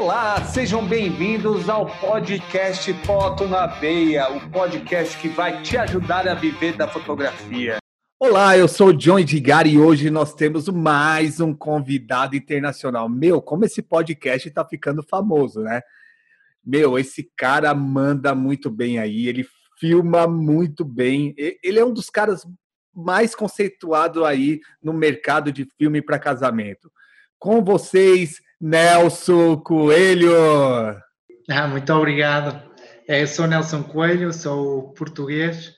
Olá, sejam bem-vindos ao podcast Foto na Veia, o podcast que vai te ajudar a viver da fotografia. Olá, eu sou o John Edgar e hoje nós temos mais um convidado internacional. Meu, como esse podcast está ficando famoso, né? Meu, esse cara manda muito bem aí, ele filma muito bem. Ele é um dos caras mais conceituados aí no mercado de filme para casamento. Com vocês, Nelson Coelho. Ah, muito obrigado. É, eu sou Nelson Coelho, sou português,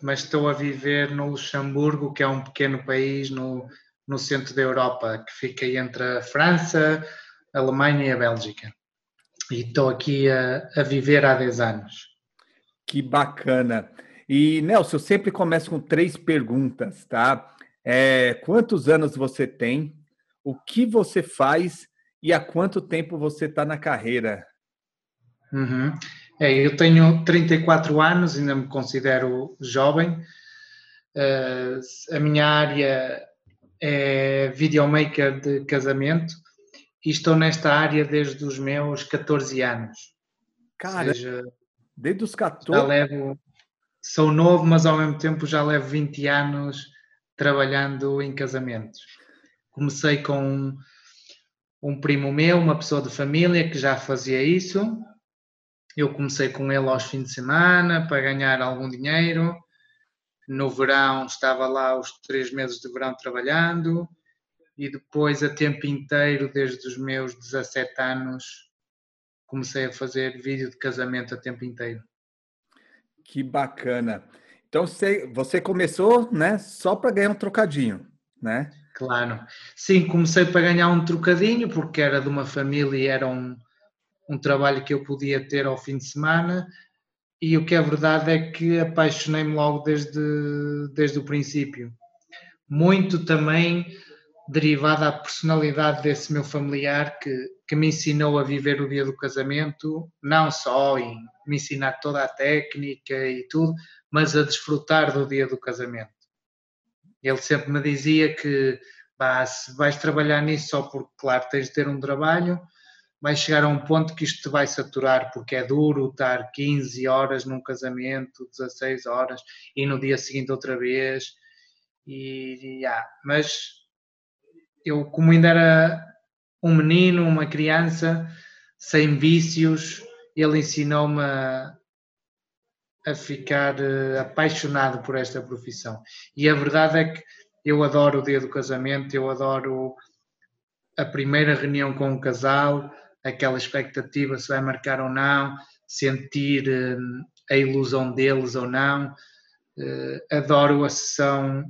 mas estou a viver no Luxemburgo, que é um pequeno país no, no centro da Europa, que fica entre a França, a Alemanha e a Bélgica. E estou aqui a, a viver há 10 anos. Que bacana. E, Nelson, eu sempre começo com três perguntas, tá? É, quantos anos você tem? O que você faz e há quanto tempo você está na carreira? Uhum. É, eu tenho 34 anos, ainda me considero jovem. Uh, a minha área é videomaker de casamento e estou nesta área desde os meus 14 anos. Cara, seja, desde os 14? Já levo, sou novo, mas ao mesmo tempo já levo 20 anos trabalhando em casamentos. Comecei com um primo meu, uma pessoa de família que já fazia isso. Eu comecei com ele aos fins de semana para ganhar algum dinheiro. No verão estava lá os três meses de verão trabalhando e depois a tempo inteiro, desde os meus 17 anos, comecei a fazer vídeo de casamento a tempo inteiro. Que bacana. Então você, você começou, né, só para ganhar um trocadinho, né? Claro. Sim, comecei para ganhar um trocadinho, porque era de uma família e era um, um trabalho que eu podia ter ao fim de semana. E o que é verdade é que apaixonei-me logo desde, desde o princípio. Muito também derivado da personalidade desse meu familiar que, que me ensinou a viver o dia do casamento, não só em me ensinar toda a técnica e tudo, mas a desfrutar do dia do casamento. Ele sempre me dizia que bah, se vais trabalhar nisso só porque, claro, tens de ter um trabalho, vais chegar a um ponto que isto te vai saturar, porque é duro estar 15 horas num casamento, 16 horas, e no dia seguinte outra vez. E, e. Mas eu, como ainda era um menino, uma criança, sem vícios, ele ensinou-me a, a ficar uh, apaixonado por esta profissão. E a verdade é que eu adoro o dia do casamento, eu adoro a primeira reunião com o casal, aquela expectativa se vai marcar ou não, sentir uh, a ilusão deles ou não. Uh, adoro a sessão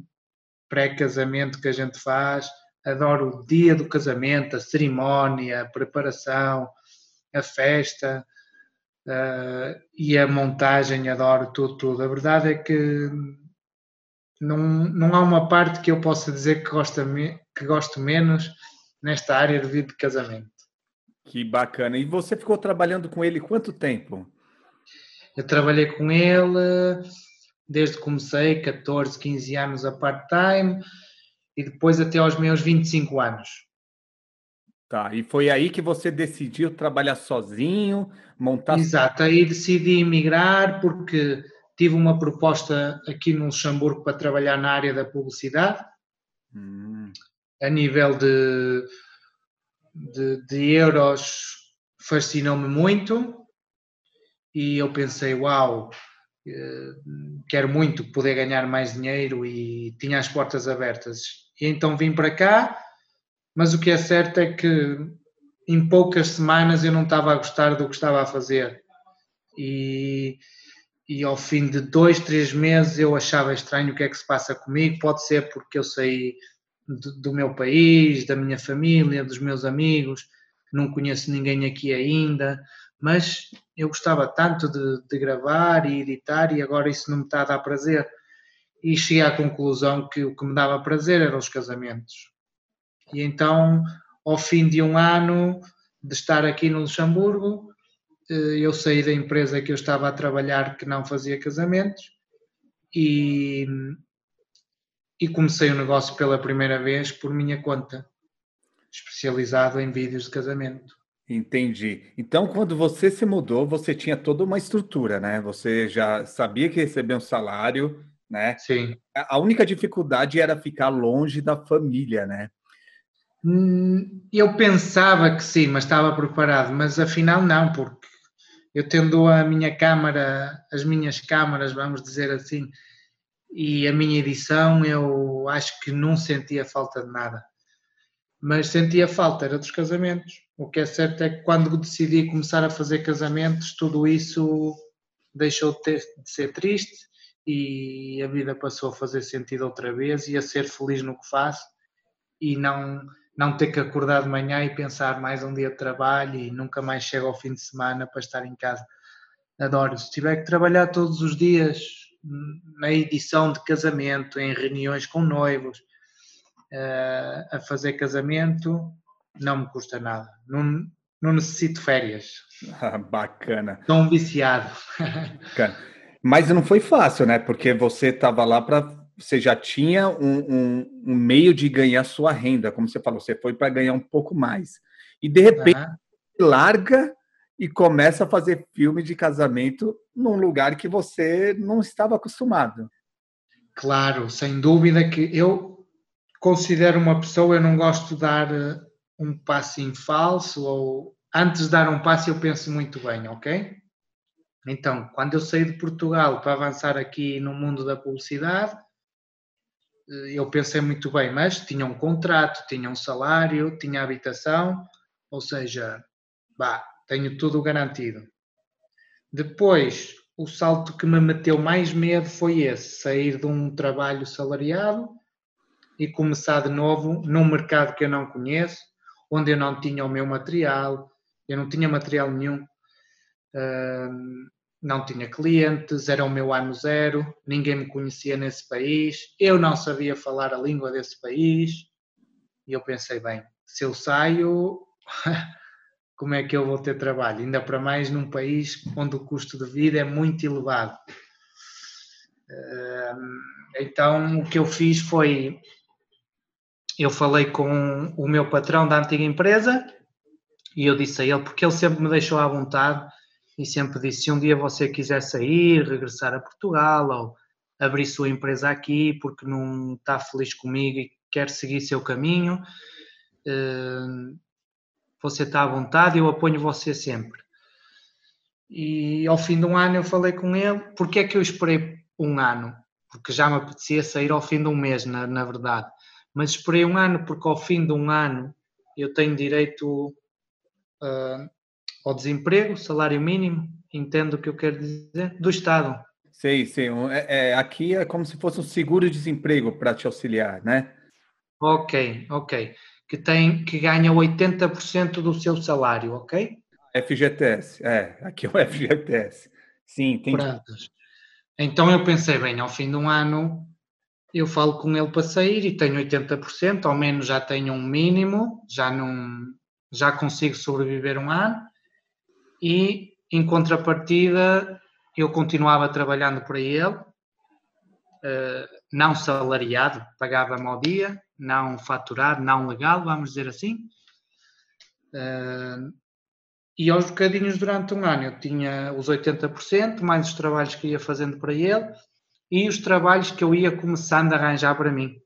pré-casamento que a gente faz, adoro o dia do casamento, a cerimónia, a preparação, a festa uh, e a montagem, adoro tudo, tudo. A verdade é que não, não há uma parte que eu possa dizer que, gosto que gosto menos nesta área de vida de casamento. Que bacana. E você ficou trabalhando com ele quanto tempo? Eu trabalhei com ele desde que comecei, 14, 15 anos a part-time e depois até aos meus 25 anos. Tá, e foi aí que você decidiu trabalhar sozinho, montar. Exato, aí decidi emigrar porque tive uma proposta aqui no Luxemburgo para trabalhar na área da publicidade, hum. a nível de, de, de euros, fascinou-me muito e eu pensei, uau, eh, quero muito poder ganhar mais dinheiro e tinha as portas abertas. E então vim para cá mas o que é certo é que em poucas semanas eu não estava a gostar do que estava a fazer. E, e ao fim de dois, três meses eu achava estranho o que é que se passa comigo. Pode ser porque eu saí do, do meu país, da minha família, dos meus amigos, não conheço ninguém aqui ainda, mas eu gostava tanto de, de gravar e editar e agora isso não me está a dar prazer. E cheguei à conclusão que o que me dava prazer eram os casamentos e então, ao fim de um ano de estar aqui no Luxemburgo, eh, eu saí da empresa que eu estava a trabalhar que não fazia casamentos e, e comecei o negócio pela primeira vez por minha conta. especializado em vídeos de casamento. Entendi. Então, quando você se mudou, você tinha toda uma estrutura, né? Você já sabia que recebia um salário, né? Sim. A única dificuldade era ficar longe da família, né? Hum, eu pensava que sim, mas estava preparado, mas afinal não, porque eu tendo a minha câmara, as minhas câmaras, vamos dizer assim, e a minha edição, eu acho que não sentia falta de nada. Mas sentia falta, era dos casamentos. O que é certo é que quando decidi começar a fazer casamentos, tudo isso deixou de, ter, de ser triste e a vida passou a fazer sentido outra vez e a ser feliz no que faço e não não ter que acordar de manhã e pensar mais um dia de trabalho e nunca mais chego ao fim de semana para estar em casa. Adoro. Se tiver que trabalhar todos os dias na edição de casamento, em reuniões com noivos, uh, a fazer casamento, não me custa nada. Não, não necessito férias. Ah, bacana. Estou um viciado. Bacana. Mas não foi fácil, né? Porque você estava lá para. Você já tinha um, um, um, meio de ganhar sua renda, como você falou, você foi para ganhar um pouco mais. E de repente larga e começa a fazer filme de casamento num lugar que você não estava acostumado. Claro, sem dúvida que eu considero uma pessoa, eu não gosto de dar eh, um passo em falso ou antes de dar um passo eu penso muito bem, ok? Então, quando eu saí de Portugal para avançar aqui no mundo da publicidade, eu pensei muito bem, mas tinha um contrato, tinha um salário, tinha habitação, ou seja, bah, tenho tudo garantido. Depois, o salto que me meteu mais medo foi esse: sair de um trabalho salariado e começar de novo num mercado que eu não conheço, onde eu não tinha o meu material, eu não tinha material nenhum, não tinha clientes, era o meu ano zero, ninguém me conhecia nesse país, eu não sabia falar a língua desse país, e eu pensei, bem, se eu saio, como é que eu vou ter trabalho? Ainda para mais num país onde o custo de vida é muito elevado. Então, o que eu fiz foi eu falei com o meu patrão da antiga empresa e eu disse a ele, porque ele sempre me deixou à vontade e sempre disse: se um dia você quiser sair, regressar a Portugal ou abrir sua empresa aqui porque não está feliz comigo e quer seguir seu caminho, eh, você está à vontade, eu apoio você sempre. E ao fim de um ano eu falei com ele, porque é que eu esperei um ano? Porque já me apetecia sair ao fim de um mês, na, na verdade mas esperei um ano porque ao fim de um ano eu tenho direito uh, ao desemprego, salário mínimo, entendo o que eu quero dizer, do Estado. Sei, sei. É, é, aqui é como se fosse um seguro-desemprego para te auxiliar, né? Ok, ok. Que, tem, que ganha 80% do seu salário, ok? FGTS, é, aqui é o FGTS. Sim, tem. Então eu pensei, bem, ao fim de um ano eu falo com ele para sair e tenho 80%, ao menos já tenho um mínimo, já não já consigo sobreviver um ano e em contrapartida eu continuava trabalhando para ele, eh, não salariado, pagava-me ao dia, não faturado, não legal, vamos dizer assim. Eh, e aos bocadinhos durante um ano eu tinha os 80%, mais os trabalhos que ia fazendo para ele, e os trabalhos que eu ia começando a arranjar para mim.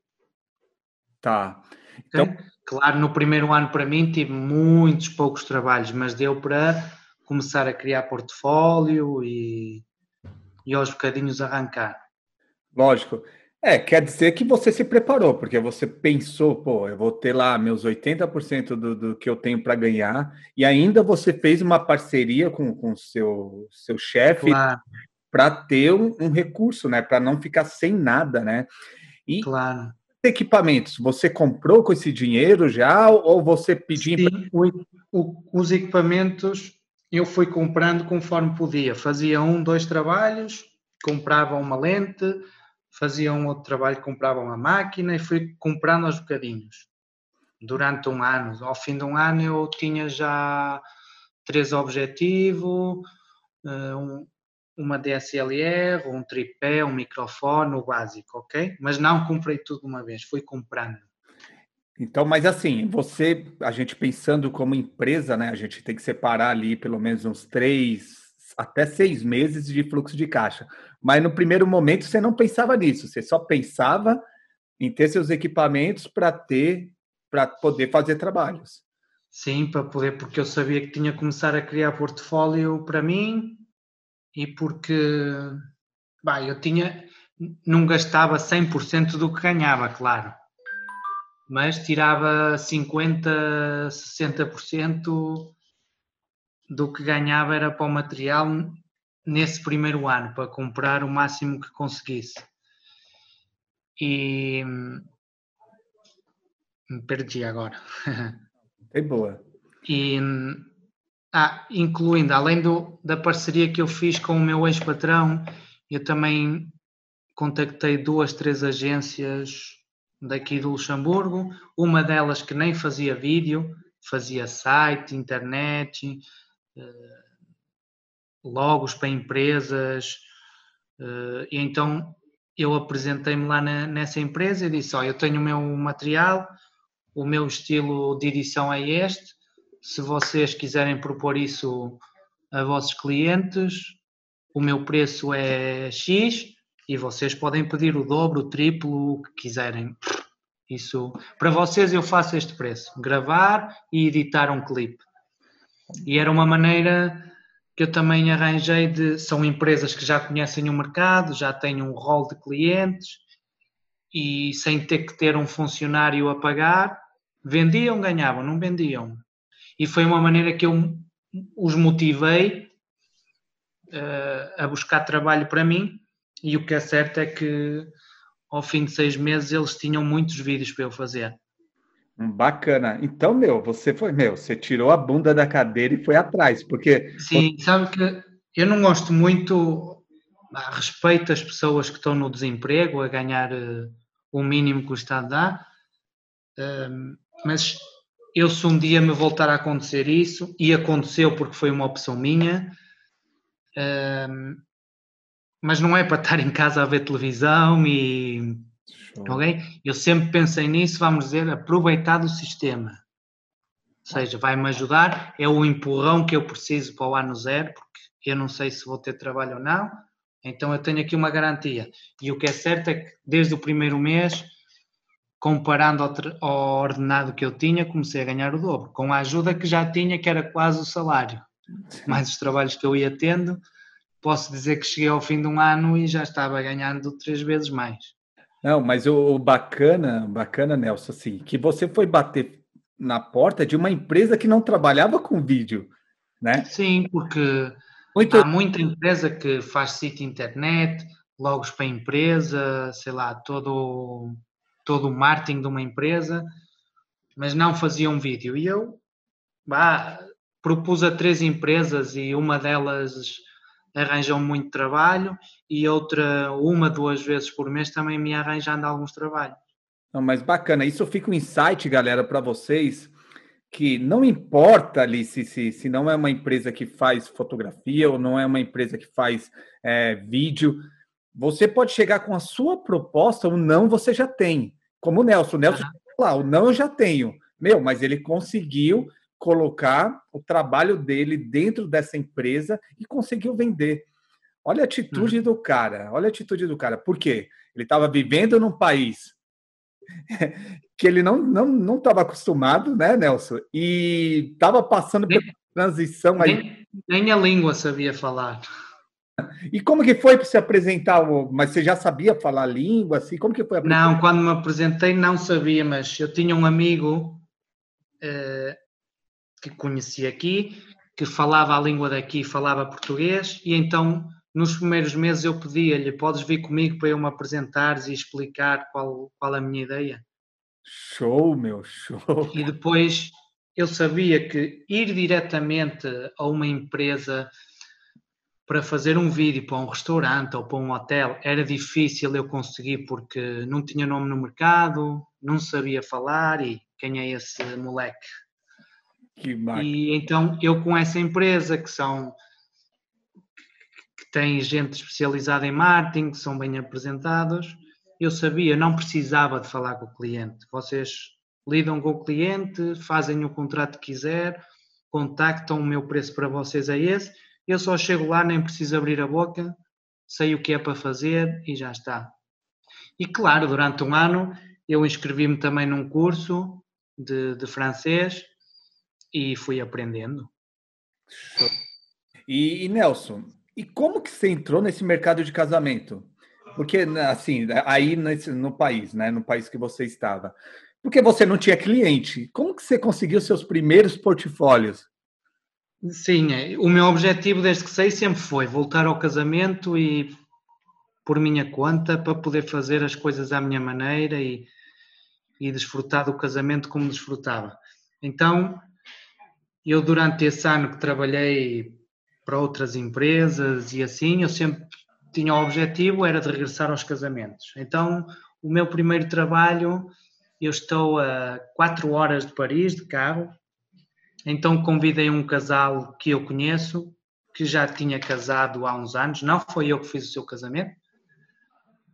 Tá. Então... Claro, no primeiro ano para mim tive muitos poucos trabalhos, mas deu para começar a criar portfólio e, e aos bocadinhos arrancar. Lógico. É, quer dizer que você se preparou, porque você pensou, pô, eu vou ter lá meus 80% do, do que eu tenho para ganhar, e ainda você fez uma parceria com o seu, seu chefe claro para ter um, um, recurso, né? Para não ficar sem nada, né? E claro. equipamentos, você comprou com esse dinheiro já ou você pediu? Sim, o, o, os equipamentos eu fui comprando conforme podia. Fazia um, dois trabalhos, comprava uma lente, fazia um outro trabalho, comprava uma máquina e fui comprando aos bocadinhos. Durante um ano, ao fim de um ano eu tinha já três objetivos, eh, um, uma DSLR, um tripé, um microfone, o básico, ok? Mas não comprei tudo de uma vez, fui comprando. Então, mas assim, você, a gente pensando como empresa, né? A gente tem que separar ali pelo menos uns três até seis meses de fluxo de caixa. Mas no primeiro momento você não pensava nisso, você só pensava em ter seus equipamentos para ter, para poder fazer trabalhos. Sim, para poder, porque eu sabia que tinha que começar a criar portfólio para mim e porque bah, eu tinha, não gastava 100% do que ganhava, claro, mas tirava 50%, 60% do que ganhava era para o material nesse primeiro ano, para comprar o máximo que conseguisse. E me perdi agora. É boa. E, ah, incluindo, além do, da parceria que eu fiz com o meu ex-patrão, eu também contactei duas, três agências daqui do Luxemburgo, uma delas que nem fazia vídeo, fazia site, internet, eh, logos para empresas, eh, e então eu apresentei-me lá nessa empresa e disse, ó, eu tenho o meu material, o meu estilo de edição é este. Se vocês quiserem propor isso a vossos clientes, o meu preço é X e vocês podem pedir o dobro, o triplo, o que quiserem. Isso, para vocês eu faço este preço, gravar e editar um clipe. E era uma maneira que eu também arranjei de, são empresas que já conhecem o mercado, já têm um rol de clientes e sem ter que ter um funcionário a pagar, Vendiam, ganhavam, não vendiam. E foi uma maneira que eu os motivei uh, a buscar trabalho para mim. E o que é certo é que ao fim de seis meses eles tinham muitos vídeos para eu fazer. Hum, bacana. Então, meu, você foi, meu, você tirou a bunda da cadeira e foi atrás, porque. Sim, sabe que eu não gosto muito, respeito as pessoas que estão no desemprego, a ganhar uh, o mínimo que o Estado dá, uh, mas eu se um dia me voltar a acontecer isso, e aconteceu porque foi uma opção minha, um, mas não é para estar em casa a ver televisão e. Ok? Eu sempre pensei nisso, vamos dizer, aproveitar do sistema. Ou seja, vai-me ajudar, é o empurrão que eu preciso para o ano zero, porque eu não sei se vou ter trabalho ou não, então eu tenho aqui uma garantia. E o que é certo é que desde o primeiro mês comparando ao, ao, ordenado que eu tinha, comecei a ganhar o dobro, com a ajuda que já tinha, que era quase o salário. Mais os trabalhos que eu ia tendo, posso dizer que cheguei ao fim de um ano e já estava ganhando três vezes mais. Não, mas o bacana, bacana, Nelson, assim, que você foi bater na porta de uma empresa que não trabalhava com vídeo, né? Sim, porque Muito... há muita empresa que faz sítio internet, logos para empresa, sei lá, todo todo o marketing de uma empresa, mas não fazia um vídeo. E eu bah, propus a três empresas e uma delas arranjam muito trabalho e outra, uma, duas vezes por mês, também me arranjando alguns trabalhos. Não, mas bacana, isso fica um insight, galera, para vocês, que não importa ali se, se, se não é uma empresa que faz fotografia ou não é uma empresa que faz é, vídeo, você pode chegar com a sua proposta, o não você já tem. Como o Nelson. O Nelson, uhum. lá, o não eu já tenho. Meu, mas ele conseguiu colocar o trabalho dele dentro dessa empresa e conseguiu vender. Olha a atitude uhum. do cara, olha a atitude do cara. Por quê? Ele estava vivendo num país que ele não não não estava acostumado, né, Nelson? E estava passando por transição aí. Nem, nem a língua sabia falar. E como que foi para se apresentar? Mas você já sabia falar língua, assim? Como que foi? Não, quando me apresentei não sabia, mas eu tinha um amigo uh, que conheci aqui, que falava a língua daqui, falava português, e então nos primeiros meses eu pedia-lhe, podes vir comigo para eu me apresentares e explicar qual, qual a minha ideia? Show, meu, show! E depois eu sabia que ir diretamente a uma empresa para fazer um vídeo para um restaurante ou para um hotel era difícil eu conseguir porque não tinha nome no mercado, não sabia falar e quem é esse moleque? E então eu com essa empresa que são que tem gente especializada em marketing, que são bem apresentados, eu sabia, não precisava de falar com o cliente. Vocês lidam com o cliente, fazem o contrato que quiser, contactam o meu preço para vocês é esse. Eu só chego lá, nem preciso abrir a boca, sei o que é para fazer e já está. E claro, durante um ano eu inscrevi-me também num curso de, de, francês e fui aprendendo. E, e, Nelson, e como que você entrou nesse mercado de casamento? Porque, assim, aí nesse, no país, né, no país que você estava, porque você não tinha cliente, como que você conseguiu seus primeiros portfólios? Sim, é, o meu objetivo desde que sei sempre foi voltar ao casamento e por minha conta para poder fazer as coisas à minha maneira e, e desfrutar do casamento como desfrutava. Então, eu durante esse ano que trabalhei para outras empresas e assim, eu sempre tinha o objetivo era de regressar aos casamentos. Então, o meu primeiro trabalho, eu estou a 4 horas de Paris de carro, então convidei um casal que eu conheço, que já tinha casado há uns anos, não foi eu que fiz o seu casamento,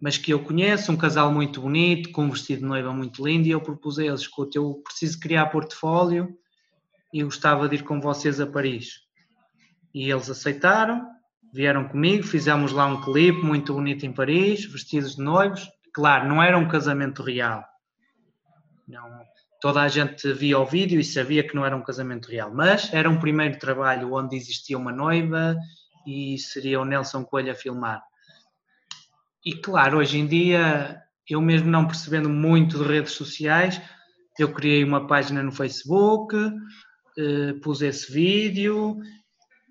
mas que eu conheço, um casal muito bonito, com um vestido de noiva muito lindo, e eu propus a eles, escuta, eu preciso criar portfólio e gostava de ir com vocês a Paris. E eles aceitaram, vieram comigo, fizemos lá um clipe muito bonito em Paris, vestidos de noivos. Claro, não era um casamento real. Não, toda a gente via o vídeo e sabia que não era um casamento real, mas era um primeiro trabalho onde existia uma noiva e seria o Nelson Coelho a filmar. E claro, hoje em dia, eu mesmo não percebendo muito de redes sociais, eu criei uma página no Facebook, pus esse vídeo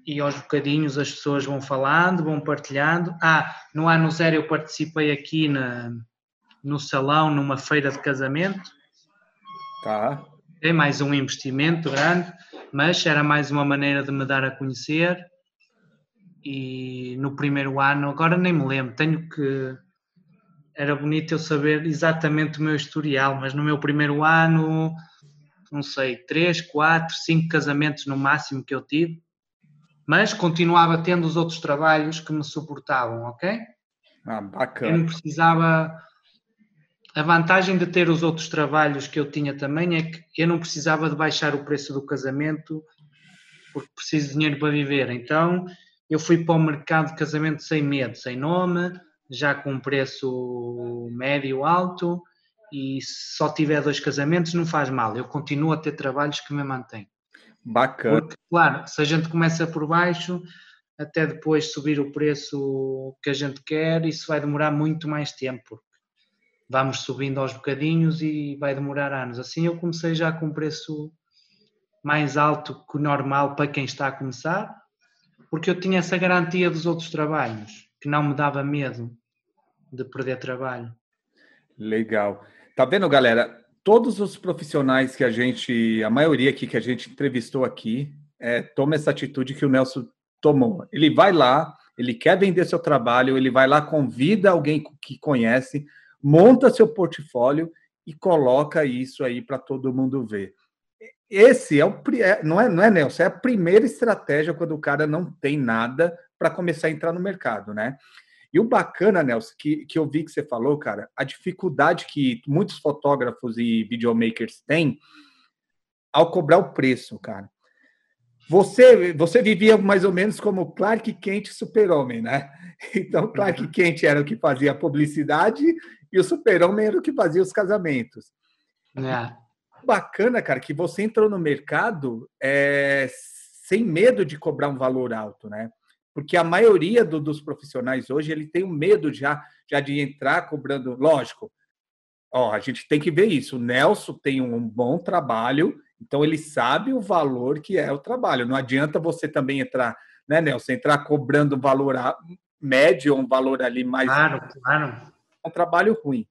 e aos bocadinhos as pessoas vão falando, vão partilhando. Ah, no ano zero eu participei aqui na, no salão, numa feira de casamento, Tá. É mais um investimento grande, mas era mais uma maneira de me dar a conhecer. E no primeiro ano, agora nem me lembro, tenho que. Era bonito eu saber exatamente o meu historial, mas no meu primeiro ano, não sei, três, quatro, cinco casamentos no máximo que eu tive, mas continuava tendo os outros trabalhos que me suportavam, ok? Ah, bacana. Eu não precisava a vantagem de ter os outros trabalhos que eu tinha também é que eu não precisava de baixar o preço do casamento porque preciso de dinheiro para viver. Então eu fui para o mercado de casamento sem medo, sem nome, já com um preço médio alto e só tiver dois casamentos não faz mal. Eu continuo a ter trabalhos que me mantêm. Bacana. Porque, claro, se a gente começa por baixo, até depois subir o preço que a gente quer, isso vai demorar muito mais tempo vamos subindo aos bocadinhos e vai demorar anos. Assim eu comecei já com um preço mais alto que o normal para quem está a começar, porque eu tinha essa garantia dos outros trabalhos, que não me dava medo de perder trabalho. Legal. Tá vendo, galera? Todos os profissionais que a gente, a maioria aqui que a gente entrevistou aqui, é, toma essa atitude que o Nelson tomou. Ele vai lá, ele quer vender seu trabalho, ele vai lá, convida alguém que conhece, monta seu portfólio e coloca isso aí para todo mundo ver. Esse é o é, não é, não é Nelson, é a primeira estratégia quando o cara não tem nada para começar a entrar no mercado, né? E o bacana, Nelson, que, que eu vi que você falou, cara, a dificuldade que muitos fotógrafos e videomakers têm ao cobrar o preço, cara. Você, você vivia mais ou menos como Clark Kent super-homem, né? Então, Clark uhum. Kent era o que fazia a publicidade e o super-homem era o que fazia os casamentos. É. Bacana, cara, que você entrou no mercado é, sem medo de cobrar um valor alto, né? Porque a maioria do, dos profissionais hoje ele tem um medo já, já de entrar cobrando. Lógico, ó, a gente tem que ver isso. O Nelson tem um bom trabalho, então ele sabe o valor que é o trabalho. Não adianta você também entrar, né, Nelson, entrar cobrando valor médio um valor ali mais. Claro, claro um trabalho ruim.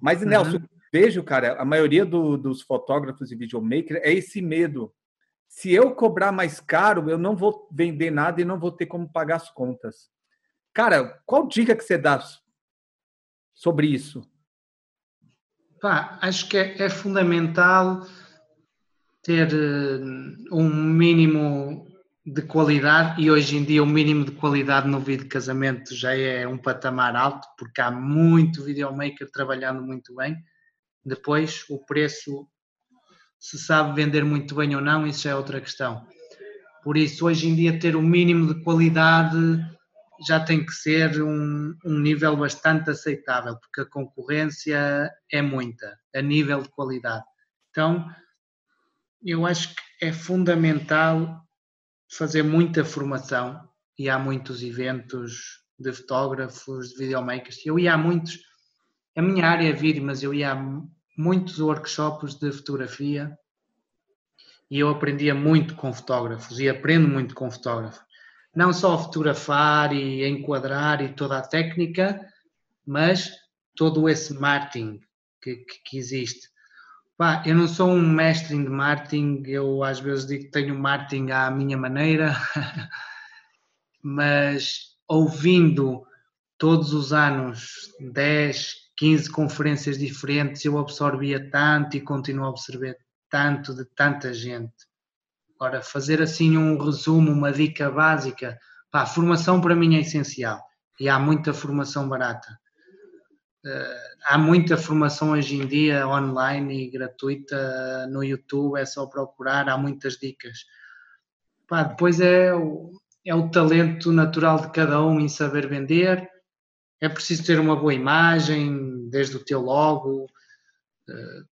Mas, Nelson, uhum. vejo, cara, a maioria do, dos fotógrafos e videomakers é esse medo. Se eu cobrar mais caro, eu não vou vender nada e não vou ter como pagar as contas. Cara, qual dica que você dá sobre isso? Pá, acho que é, é fundamental ter uh, um mínimo de qualidade e hoje em dia o mínimo de qualidade no vídeo de casamento já é um patamar alto porque há muito videomaker trabalhando muito bem. Depois o preço Se sabe vender muito bem ou não, isso já é outra questão. Por isso, hoje em dia, ter o um mínimo de qualidade já tem que ser um, um, nível bastante aceitável, porque a concorrência é muita, a nível de qualidade. Então, eu acho que é fundamental fazer muita formação e há muitos eventos de fotógrafos, de videomakers. Eu ia a muitos, a minha área é vídeo, mas eu ia a muitos workshops de fotografia e eu aprendia muito com fotógrafos e aprendo muito com fotógrafos. Não só fotografar e enquadrar e toda a técnica, mas todo esse marketing que, que, que existe. Pá, eu não sou um mestre em marketing, eu às vezes digo que tenho marketing à minha maneira, mas ouvindo todos os anos 10, 15 conferências diferentes, eu absorvia tanto e continuo a absorver tanto de tanta gente. Agora, fazer assim um resumo, uma dica básica, pá, formação para mim é essencial e há muita formação barata. Uh, há muita formação hoje em dia online e gratuita no YouTube, é só procurar, há muitas dicas. Pá, depois é o, é o talento natural de cada um em saber vender, é preciso ter uma boa imagem, desde o teu logo, uh,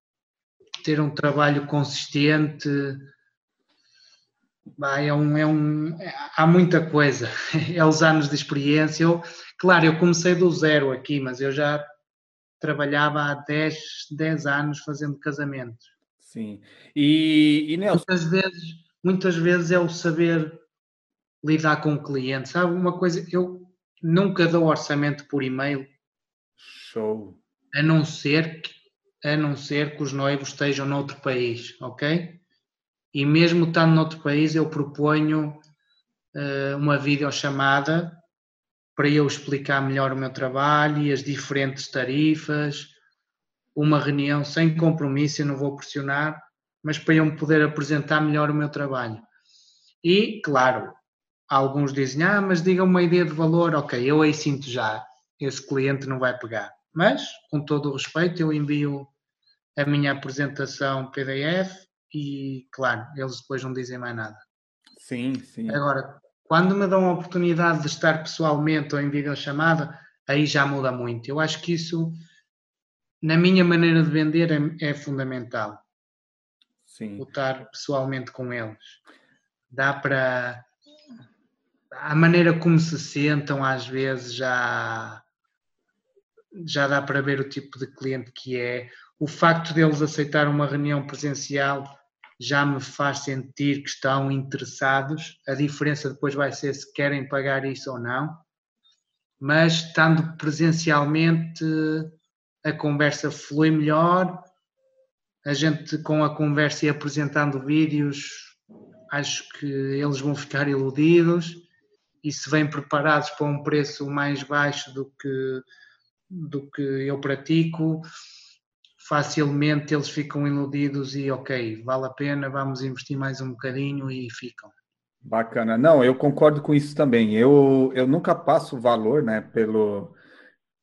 ter um trabalho consistente. é um, é um, há muita coisa, é os anos de experiência. Eu, claro, eu comecei do zero aqui, mas eu já trabalhava há 10, 10 anos fazendo casamentos. Sim. E, e Nelson... muitas, vezes, muitas vezes é o saber lidar com o cliente. Sabe uma coisa? Eu nunca dou orçamento por e-mail. Show. A não ser que, a não ser que os noivos estejam noutro país, ok? E mesmo estando noutro país, eu proponho uh, uma videochamada para eu explicar melhor o meu trabalho e as diferentes tarifas, uma reunião sem compromisso, eu não vou pressionar, mas para eu me poder apresentar melhor o meu trabalho. E, claro, alguns dizem, ah, mas diga uma ideia de valor, ok, eu aí sinto já, esse cliente não vai pegar. Mas, com todo o respeito, eu envio a minha apresentação PDF e, claro, eles depois não dizem mais nada. Sim, sim. Agora, quando me dão a oportunidade de estar pessoalmente ou em videochamada, aí já muda muito. Eu acho que isso, na minha maneira de vender, é, é fundamental. Sim. Estar pessoalmente com eles. Dá para. A maneira como se sentam, às vezes, já, já dá para ver o tipo de cliente que é. O facto deles aceitar uma reunião presencial já me faz sentir que estão interessados. A diferença depois vai ser se querem pagar isso ou não. Mas estando presencialmente, a conversa flui melhor. A gente, com a conversa e apresentando vídeos, acho que eles vão ficar iludidos. E se vêm preparados para um preço mais baixo do que, do que eu pratico, facilmente eles ficam iludidos e ok, vale a pena, vamos investir mais um bocadinho e ficam. Bacana. Não, eu concordo com isso também. Eu, eu nunca passo valor né, pelo,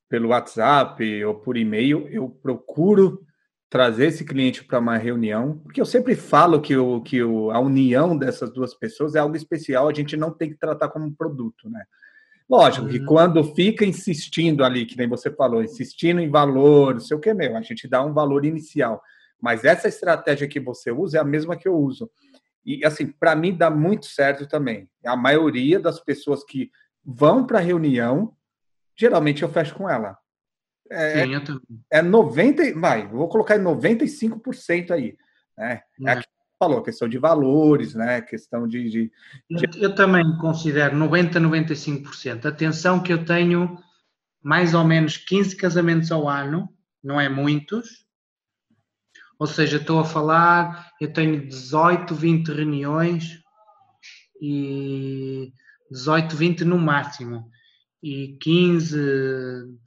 pelo WhatsApp ou por e-mail. Eu procuro trazer esse cliente para uma reunião, porque eu sempre falo que, o, que o, a união dessas duas pessoas é algo especial, a gente não tem que tratar como produto, né? Lógico que quando fica insistindo ali, que nem você falou, insistindo em valor, não sei o que mesmo, a gente dá um valor inicial. Mas essa estratégia que você usa é a mesma que eu uso. E assim, para mim dá muito certo também. A maioria das pessoas que vão para a reunião, geralmente eu fecho com ela. É, Sim, eu também. É 90, vai, vou colocar em 95% aí. Né? É, é falou, questão de valores, né? Questão de. de, de... Eu, eu, também considero 90, 95%. Atenção que eu tenho mais ou menos 15 casamentos ao ano, não é muitos. Ou seja, estou a falar, eu tenho 18, 20 reuniões e 18, 20 no máximo. E 15,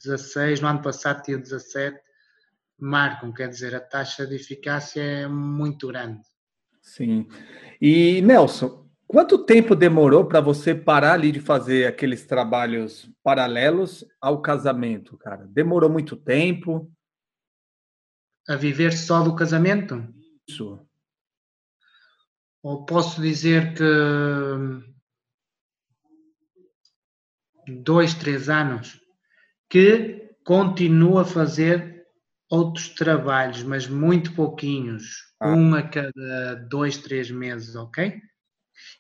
16, no ano passado tinha 17, marcam, quer dizer, a taxa de eficácia é muito grande. Sim. E, Nelson, quanto tempo demorou para você parar ali de fazer aqueles trabalhos paralelos ao casamento, cara? Demorou muito tempo? A viver só do casamento? Isso. ou posso dizer que dois, três anos, que continuo a fazer outros trabalhos, mas muito pouquinhos, ah. um a cada dois, três meses, ok?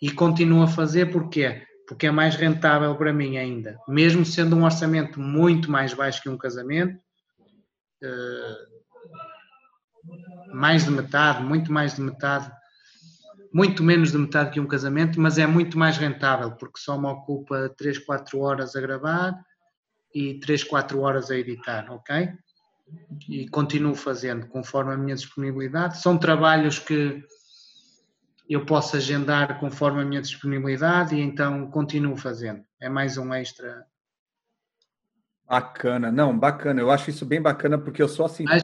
E continuo a fazer porquê? Porque é mais rentável para mim ainda, mesmo sendo um orçamento muito mais baixo que um casamento, uh, mais de metade, muito mais de metade, muito menos de metade que um casamento, mas é muito mais rentável, porque só me ocupa 3, 4 horas a gravar e 3, 4 horas a editar, ok? E continuo fazendo conforme a minha disponibilidade. São trabalhos que eu posso agendar conforme a minha disponibilidade e então continuo fazendo. É mais um extra. Bacana, não, bacana. Eu acho isso bem bacana porque eu sou assim. Mas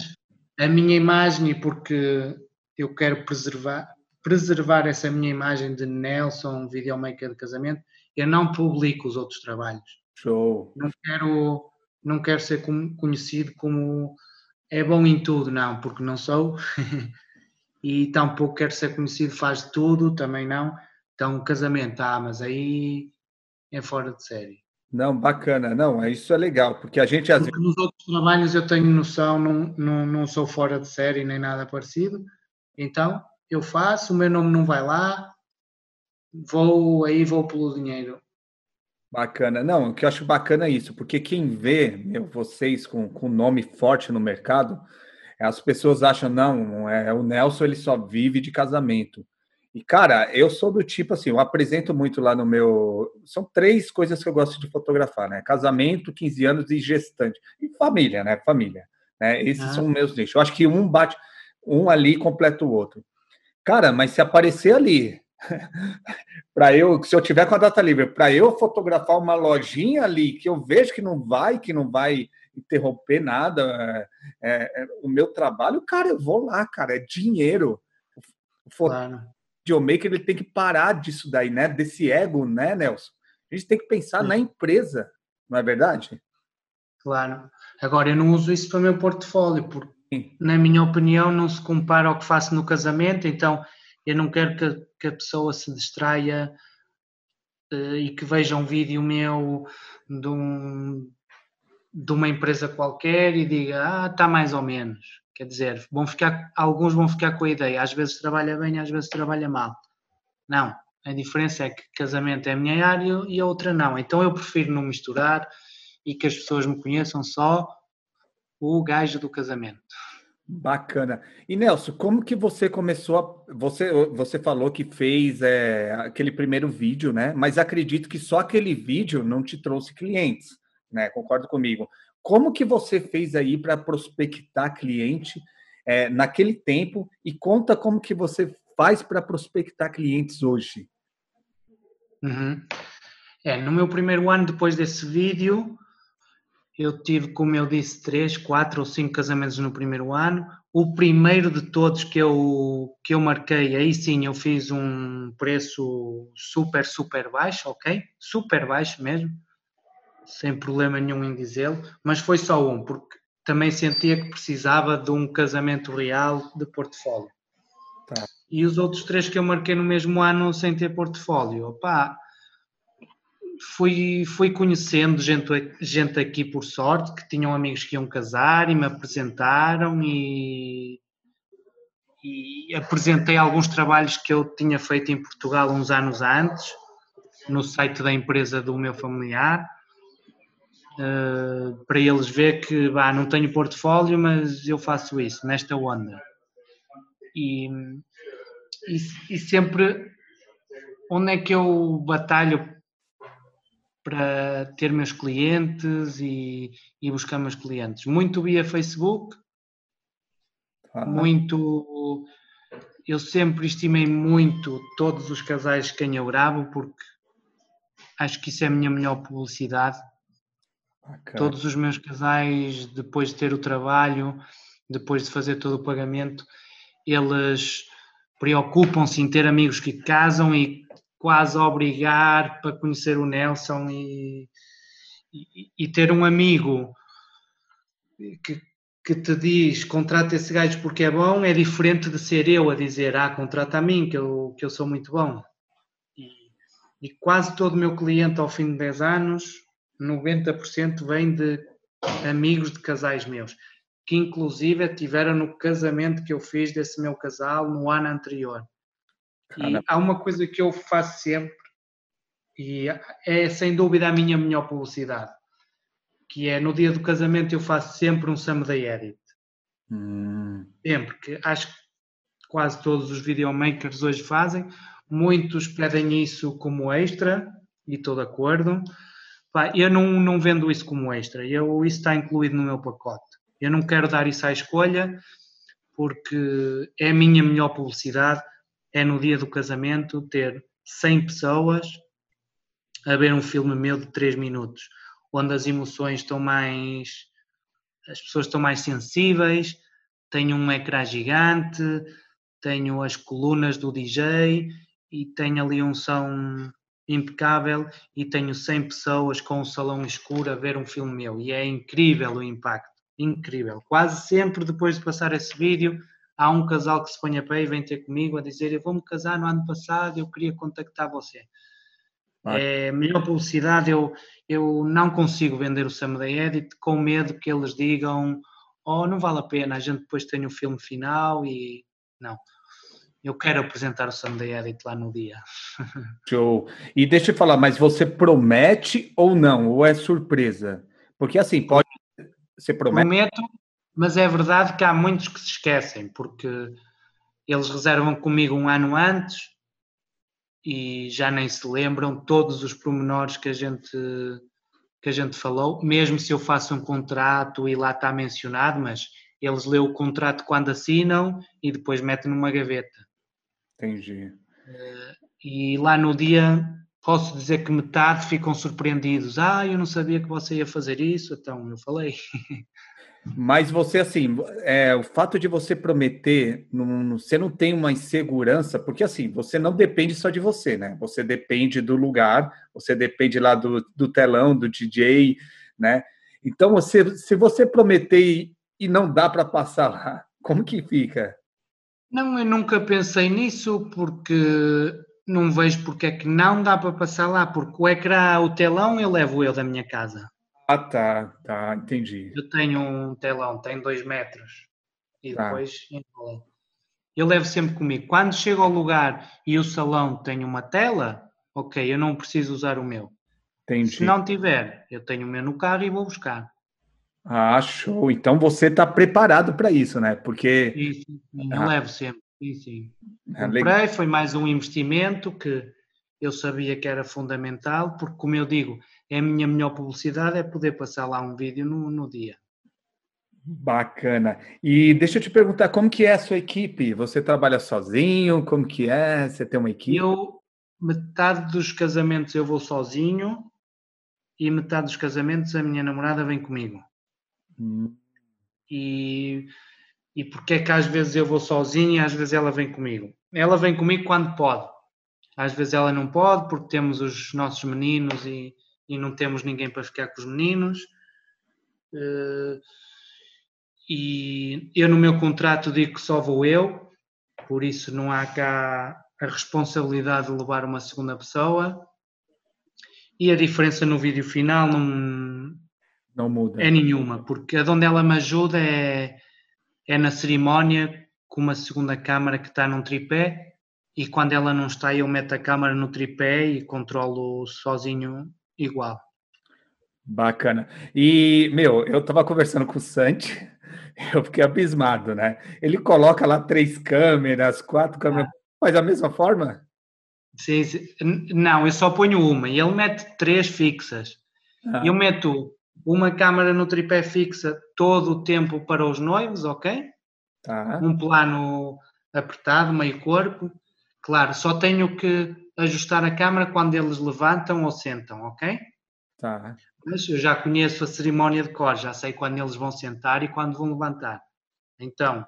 a minha imagem e porque eu quero preservar preservar essa minha imagem de Nelson, videomaker de casamento, eu não publico os outros trabalhos. Show. Não quero, não quero ser conhecido como é bom em tudo, não, porque não sou. e tampouco quero ser conhecido faz tudo, também não. Então, casamento, ah, mas aí é fora de série. Não, bacana. Não, isso é legal, porque a gente às porque vezes... Nos outros trabalhos eu tenho noção, não, não, não sou fora de série nem nada parecido, então eu faço, o meu nome não vai lá, vou aí vou pelo dinheiro. Bacana. Não, o que eu acho bacana é isso, porque quem vê meu, vocês com, com nome forte no mercado, as pessoas acham, não, é, o Nelson ele só vive de casamento. E, cara, eu sou do tipo assim, eu apresento muito lá no meu. São três coisas que eu gosto de fotografar, né? Casamento, 15 anos e gestante. E família, né? Família. Né? Esses ah. são meus nichos. Eu acho que um bate, um ali completa o outro. Cara, mas se aparecer ali, para eu, se eu tiver com a data livre, para eu fotografar uma lojinha ali que eu vejo que não vai, que não vai interromper nada, é, é, o meu trabalho, cara, eu vou lá, cara, é dinheiro. O, claro videomaker ele tem que parar disso daí, né? Desse ego, né, Nelson? A gente tem que pensar Sim. na empresa, não é verdade? Claro. Agora, eu não uso isso para o meu portfólio, porque, Sim. na minha opinião, não se compara ao que faço no casamento, então eu não quero que, que a pessoa se distraia uh, e que veja um vídeo meu de, um, de uma empresa qualquer e diga, ah, está mais ou menos. Quer dizer, vão ficar, alguns vão ficar com a ideia, às vezes trabalha bem, às vezes trabalha mal. Não, a diferença é que casamento é a minha área e a outra não. Então eu prefiro não misturar e que as pessoas me conheçam só o gajo do casamento. Bacana. E Nelson, como que você começou a. Você, você falou que fez é, aquele primeiro vídeo, né? Mas acredito que só aquele vídeo não te trouxe clientes, né? Concordo comigo. Como que você fez aí para prospectar cliente é, naquele tempo e conta como que você faz para prospectar clientes hoje? Uhum. É, no meu primeiro ano depois desse vídeo, eu tive, como eu disse, três, quatro ou cinco casamentos no primeiro ano. O primeiro de todos que eu, que eu marquei, aí sim eu fiz um preço super, super baixo, ok? Super baixo mesmo sem problema nenhum em dizê-lo, mas foi só um, porque também sentia que precisava de um casamento real de portfólio. Tá. E os outros três que eu marquei no mesmo ano sem ter portfólio, opá, fui, fui conhecendo gente, gente aqui por sorte, que tinham amigos que iam casar e me apresentaram e, e apresentei alguns trabalhos que eu tinha feito em Portugal uns anos antes, no site da empresa do meu familiar uh, para eles ver que bah, não tenho portfólio, mas eu faço isso, nesta onda. E, e, e sempre, onde é que eu batalho para ter meus clientes e, e buscar meus clientes? Muito via Facebook, ah. muito. Eu sempre estimei muito todos os casais que quem eu gravo, porque acho que isso é a minha melhor publicidade Okay. Todos os meus casais, depois de ter o trabalho, depois de fazer todo o pagamento, eles preocupam-se em ter amigos que casam e quase obrigar para conhecer o Nelson e, e, e ter um amigo que, que te diz contrata esse gajo porque é bom é diferente de ser eu a dizer ah, contrata a mim que eu, que eu sou muito bom. E, e quase todo o meu cliente ao fim de 10 anos, 90% vem de amigos de casais meus, que inclusive tiveram no casamento que eu fiz desse meu casal no ano anterior. E há uma coisa que eu faço sempre, e é sem dúvida a minha melhor publicidade que é no dia do casamento eu faço sempre um someday edit. Hum. Sempre, que acho que quase todos os videomakers hoje fazem. Muitos pedem isso como extra e estou de acordo. Pá, eu não, não vendo isso como extra, eu, isso está incluído no meu pacote. Eu não quero dar isso à escolha porque é a minha melhor publicidade. É no dia do casamento ter 100 pessoas a ver um filme meu de 3 minutos onde as emoções estão mais. as pessoas estão mais sensíveis, tenho um ecrã gigante, tenho as colunas do DJ e tenho ali um som impecável e tenho 100 pessoas com um salão escuro a ver um filme meu e é incrível o impacto, incrível. Quase sempre depois de passar esse vídeo há um casal que se põe a pé e vem ter comigo a dizer eu vou-me casar no ano passado, eu queria contactar você. É, melhor publicidade, eu, eu não consigo vender o Someday Edit com medo que eles digam oh, não vale a pena, a gente depois tem o filme final e não. Eu quero apresentar o Someday Edit lá no dia. Show. E deixa eu falar, mas você promete ou não? Ou é surpresa? Porque assim, pode. Você promete? Prometo, mas é verdade que há muitos que se esquecem, porque eles reservam comigo um ano antes e já nem se lembram todos os pormenores que a gente que a gente falou, mesmo se eu faço um contrato e lá está mencionado, mas eles lêem o contrato quando assinam e depois metem numa gaveta. Entendi. Eh, e lá no dia posso dizer que metade ficam surpreendidos. Ah, eu não sabia que você ia fazer isso, então eu falei. Mas você, assim, é, o fato de você prometer, não, você não tem uma insegurança, porque assim, você não depende só de você, né? Você depende do lugar, você depende lá do, do telão, do DJ, né? Então, você, se você prometer e, não dá para passar lá, como que fica? Não, eu nunca pensei nisso, porque não vejo porque é que não dá para passar lá, porque o ecrã, o telão, eu levo eu da minha casa. Ah, tá, tá, entendi. Eu tenho um telão, tem dois metros e tá. depois eu levo sempre comigo. Quando chego ao lugar e o salão tem uma tela, ok, eu não preciso usar o meu. Entendi. Se não tiver, eu tenho o meu no carro e vou buscar. Ah, show. Então você está preparado para isso, né? Porque. Isso, eu ah. levo sempre. Sim, sim. É Comprei, foi mais um investimento que eu sabia que era fundamental, porque, como eu digo, é a minha melhor publicidade é poder passar lá um vídeo no, no dia. Bacana. E deixa eu te perguntar, como que é a sua equipe? Você trabalha sozinho? Como que é? Você tem uma equipe? Eu, metade dos casamentos eu vou sozinho e metade dos casamentos a minha namorada vem comigo. Hum. E, e porque é que às vezes eu vou sozinho e às vezes ela vem comigo? Ela vem comigo quando pode. Às vezes ela não pode porque temos os nossos meninos e, e não temos ninguém para ficar com os meninos. Uh, e eu no meu contrato digo que só vou eu, por isso não há cá a responsabilidade de levar uma segunda pessoa. E a diferença no vídeo final não, não muda. É nenhuma, porque onde ela me ajuda é, é na cerimónia com uma segunda câmara que está num tripé e quando ela não está eu meto a câmara no tripé e controlo sozinho igual. Bacana. E, meu, eu estava conversando com o Santi, eu fiquei abismado, né? Ele coloca lá três câmeras, quatro câmeras, ah. faz da mesma forma? Sim, sim, não, eu só ponho uma e ele mete três fixas. Ah. Eu meto uma câmera no tripé fixa todo o tempo para os noivos, ok? Tá. Um plano apertado, meio corpo. Claro, só tenho que ajustar a câmera quando eles levantam ou sentam, ok? Tá. Mas eu já conheço a cerimónia de cor, já sei quando eles vão sentar e quando vão levantar. Então,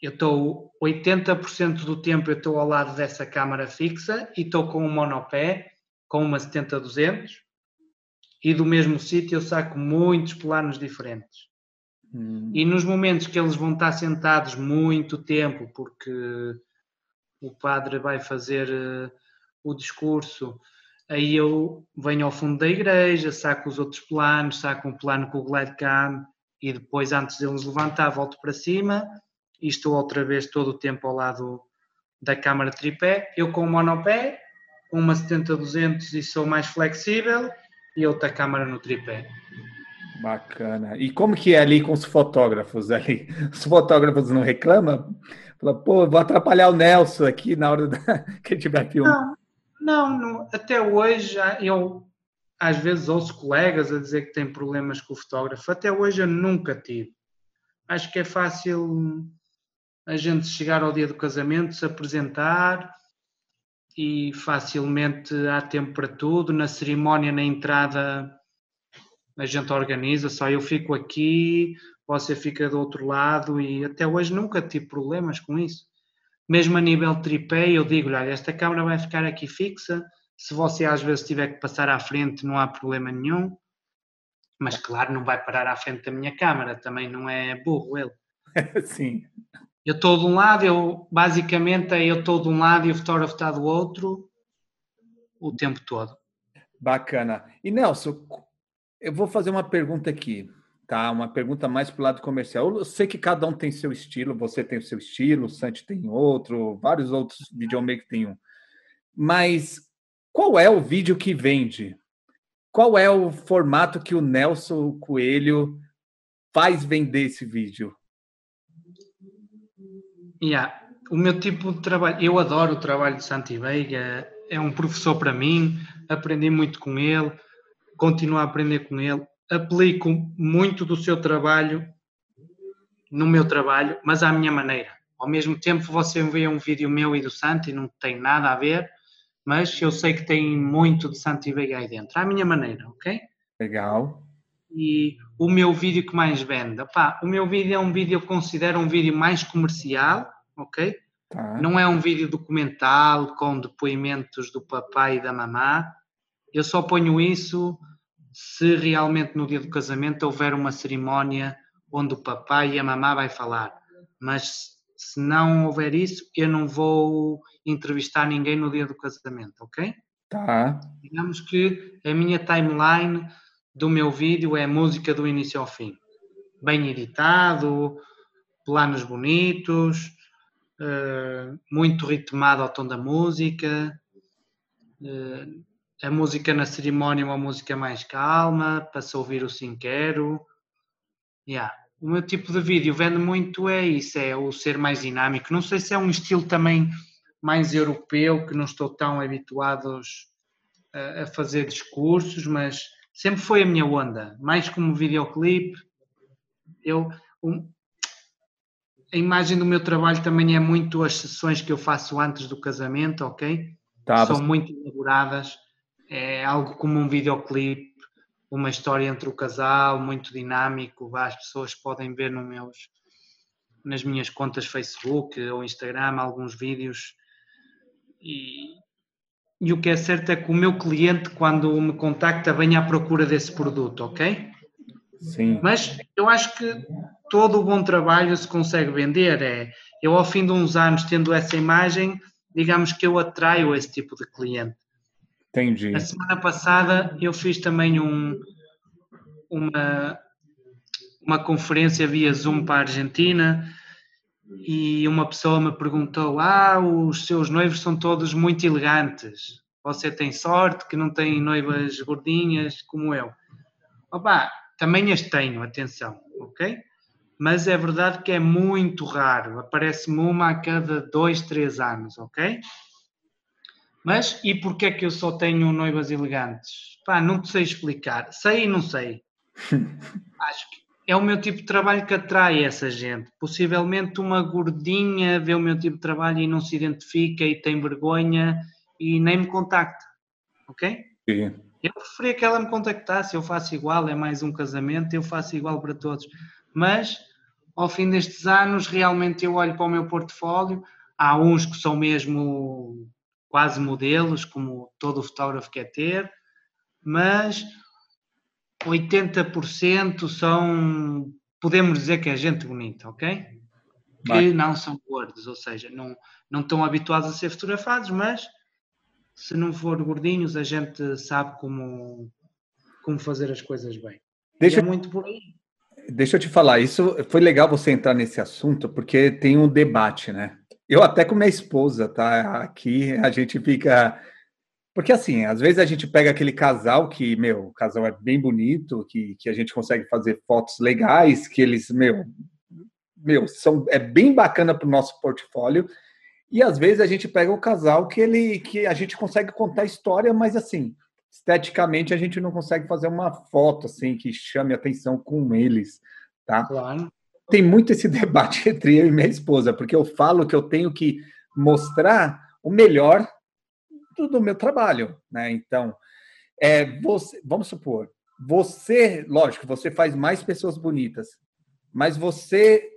eu estou 80% do tempo eu estou ao lado dessa câmara fixa e estou com um monopé, com uma 70-200 e do mesmo sítio eu saco muitos planos diferentes. Hum. E nos momentos que eles vão estar sentados muito tempo, porque o padre vai fazer uh, o discurso, aí eu venho ao fundo da igreja, saco os outros planos, saco um plano com o Glidecam e depois, antes de eles levantar, volto para cima e estou outra vez todo o tempo ao lado da câmara tripé. Eu com o monopé, uma 70-200 e sou mais flexível e outra câmara no tripé. Bacana. E como que é ali com os fotógrafos ali? Os fotógrafos não reclamam? Fala, pô, vou atrapalhar o Nelson aqui na hora da... que ele tiver filmando. Não, não, até hoje eu às vezes ouço colegas a dizer que têm problemas com o fotógrafo. Até hoje eu nunca tive. Acho que é fácil a gente chegar ao dia do casamento, se apresentar e facilmente há tempo para tudo. Na cerimónia, na entrada, a gente organiza, só eu fico aqui, você fica do outro lado e até hoje nunca tive problemas com isso. Mesmo a nível de tripé, eu digo olha, esta câmera vai ficar aqui fixa, se você às vezes tiver que passar à frente, não há problema nenhum. Mas claro, não vai parar à frente da minha câmera, também não é burro ele. Sim. Eu estou de um lado, eu basicamente eu estou de um lado e o fotógrafo está do outro o tempo todo. Bacana. E Nelson, eu vou fazer uma pergunta aqui, tá? Uma pergunta mais para o lado comercial. Eu sei que cada um tem seu estilo, você tem o seu estilo, o Santi tem outro, vários outros videomakers têm um. Mas qual é o vídeo que vende? Qual é o formato que o Nelson Coelho faz vender esse vídeo? Yeah. O meu tipo de trabalho, eu adoro o trabalho de Santi Veiga, é um professor para mim, aprendi muito com ele continuo a aprender com ele, aplico muito do seu trabalho no meu trabalho, mas à minha maneira. Ao mesmo tempo, você vê um vídeo meu e do Santi, não tem nada a ver, mas eu sei que tem muito de Santi Veiga aí dentro, à minha maneira, ok? Legal. E o meu vídeo que mais vende, opá, o meu vídeo é um vídeo, eu considero um vídeo mais comercial, ok? Tá. Não é um vídeo documental com depoimentos do papai e da mamá. Eu só ponho isso se realmente no dia do casamento houver uma cerimónia onde o papai e a mamá vai falar. Mas se não houver isso, eu não vou entrevistar ninguém no dia do casamento, ok? Tá. Digamos que a minha timeline do meu vídeo é música do início ao fim. Bem editado, planos bonitos, uh, muito ritmado ao tom da música, uh, a música na cerimónia é uma música mais calma, para se ouvir o sim quero. Yeah. O meu tipo de vídeo vende muito é isso, é o ser mais dinâmico. Não sei se é um estilo também mais europeu, que não estou tão habituado a, a fazer discursos, mas sempre foi a minha onda. Mais como videoclipe, eu... Um, a imagem do meu trabalho também é muito as sessões que eu faço antes do casamento, ok? Tá, São muito elaboradas é algo como um videoclipe, uma história entre o casal, muito dinâmico. As pessoas podem ver no meus, nas minhas contas Facebook ou Instagram alguns vídeos. E, e o que é certo é que o meu cliente, quando me contacta, vem à procura desse produto, ok? Sim. Mas eu acho que todo o bom trabalho se consegue vender. É, eu, ao fim de uns anos, tendo essa imagem, digamos que eu atraio esse tipo de cliente. Entendi. A semana passada eu fiz também um, uma, uma conferência via Zoom para a Argentina e uma pessoa me perguntou: Ah, os seus noivos são todos muito elegantes. Você tem sorte que não tem noivas gordinhas como eu. Opa, também as tenho, atenção, ok? Mas é verdade que é muito raro. Aparece-me uma a cada dois, três anos, ok? Mas e porquê é que eu só tenho noivas elegantes? Pá, não te sei explicar. Sei e não sei. Acho que é o meu tipo de trabalho que atrai essa gente. Possivelmente uma gordinha vê o meu tipo de trabalho e não se identifica e tem vergonha e nem me contacta. Ok? Sim. Eu preferia que ela me contactasse. Eu faço igual, é mais um casamento, eu faço igual para todos. Mas ao fim destes anos, realmente eu olho para o meu portfólio. Há uns que são mesmo quase modelos, como todo fotógrafo quer ter, mas 80% são podemos dizer que é gente bonita, ok? Que não são gordos, ou seja, não, não estão habituados a ser fotografados, mas se não for gordinhos, a gente sabe como, como fazer as coisas bem. Deixa, é muito por aí. Deixa eu te falar, isso foi legal você entrar nesse assunto, porque tem um debate, né? Eu até com minha esposa, tá? Aqui a gente fica. Porque assim, às vezes a gente pega aquele casal que, meu, o casal é bem bonito, que, que a gente consegue fazer fotos legais, que eles, meu, meu, são, é bem bacana para o nosso portfólio. E às vezes a gente pega o casal que ele que a gente consegue contar história, mas assim, esteticamente a gente não consegue fazer uma foto assim que chame atenção com eles, tá? Claro. Tem muito esse debate entre eu e minha esposa, porque eu falo que eu tenho que mostrar o melhor do, do meu trabalho, né? Então, é, você, vamos supor, você, lógico, você faz mais pessoas bonitas, mas você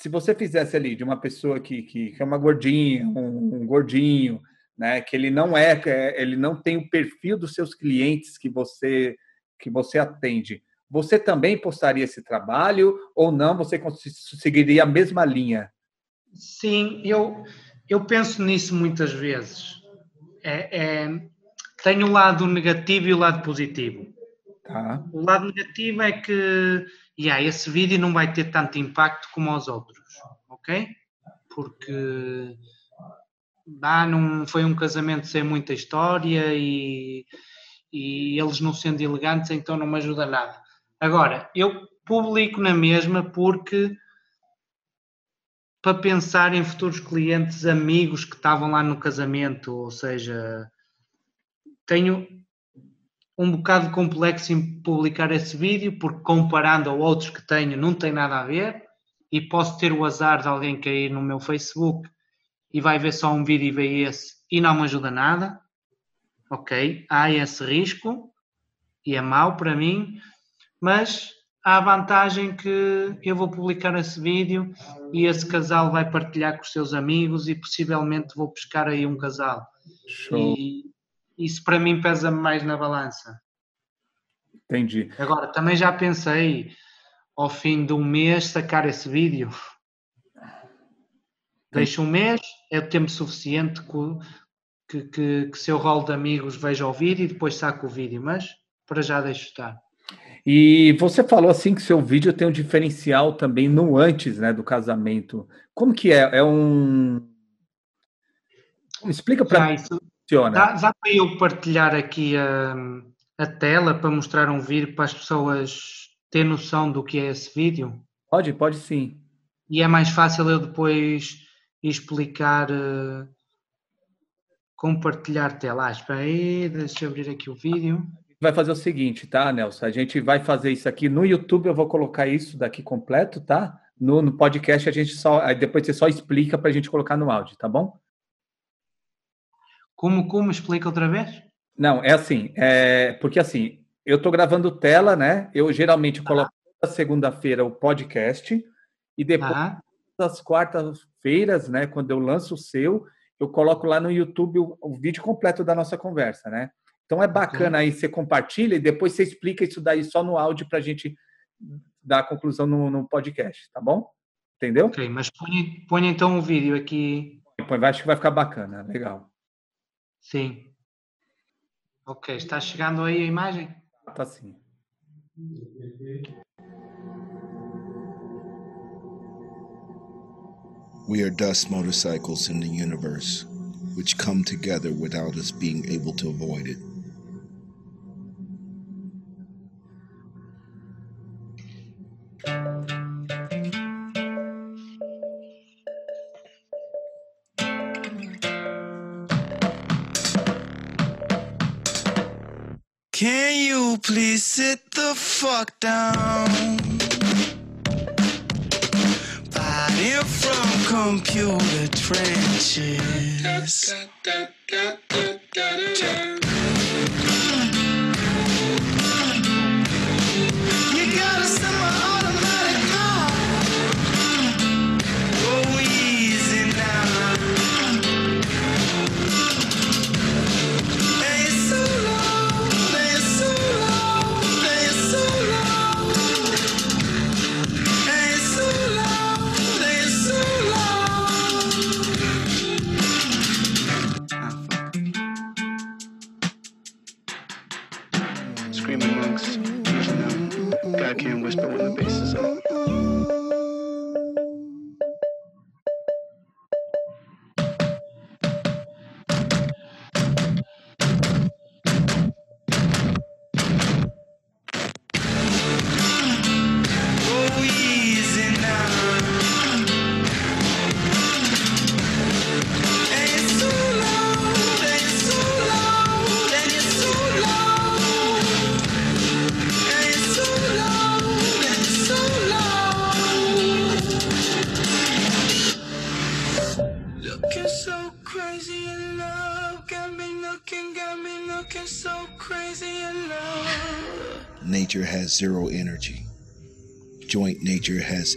se você fizesse ali de uma pessoa que, que, que é uma gordinha, um, um, gordinho, né, que ele não é, é, ele não tem o perfil dos seus clientes que você que você atende, você também postaria esse trabalho ou não? Você seguiria a mesma linha? Sim, eu eu penso nisso muitas vezes. É, é, tem o lado negativo e o lado positivo. Tá. O lado negativo é que yeah, esse vídeo não vai ter tanto impacto como os outros, ok? Porque ah, não foi um casamento sem muita história e, e eles não sendo elegantes, então não me ajuda nada. Agora, eu publico na mesma porque para pensar em futuros clientes, amigos que estavam lá no casamento, ou seja, tenho um bocado complexo em publicar esse vídeo, porque comparando a outros que tenho, não tem nada a ver, e posso ter o azar de alguém cair no meu Facebook e vai ver só um vídeo e vê esse e não me ajuda nada. Ok, há esse risco e é mau para mim, mas há a vantagem que eu vou publicar esse vídeo e esse casal vai partilhar com os seus amigos e possivelmente vou pescar aí um casal. Show. E isso para mim pesa mais na balança. Entendi. Agora, também já pensei ao fim de um mês sacar esse vídeo. Deixo um mês, é o tempo suficiente que, que, que seu rol de amigos veja o vídeo e depois saco o vídeo, mas para já deixo estar. E você falou assim que seu vídeo tem um diferencial também no antes né, do casamento. Como que é? É um. Explica para mim funciona. Dá, dá para eu partilhar aqui a, a tela para mostrar um vídeo para as pessoas terem noção do que é esse vídeo? Pode, pode sim. E é mais fácil eu depois explicar uh, compartilhar tela. Ah, espera aí, deixa eu abrir aqui o vídeo. Vai fazer o seguinte, tá, Nelson? A gente vai fazer isso aqui no YouTube, eu vou colocar isso daqui completo, tá? No, no podcast a gente só. Aí depois você só explica para a gente colocar no áudio, tá bom? Como, como? Explica outra vez? Não, é assim, é, porque assim, eu estou gravando tela, né? Eu geralmente coloco toda segunda-feira o podcast e depois ah. das quartas-feiras, né? Quando eu lanço o seu, eu coloco lá no YouTube o, o vídeo completo da nossa conversa, né? Então é bacana okay. aí você compartilha e depois você explica isso daí só no áudio para a gente dar a conclusão no, no, podcast, tá bom? Entendeu? Ok, mas põe, põe então o vídeo aqui. Põe, acho que vai ficar bacana, legal. Sim. Ok, está chegando aí a imagem? Está sim. We are dust motorcycles in the universe, which come together without us being able to avoid it. Fuck down? Fighting from computer trenches. Screaming monks. God can't whisper when the bass is up. as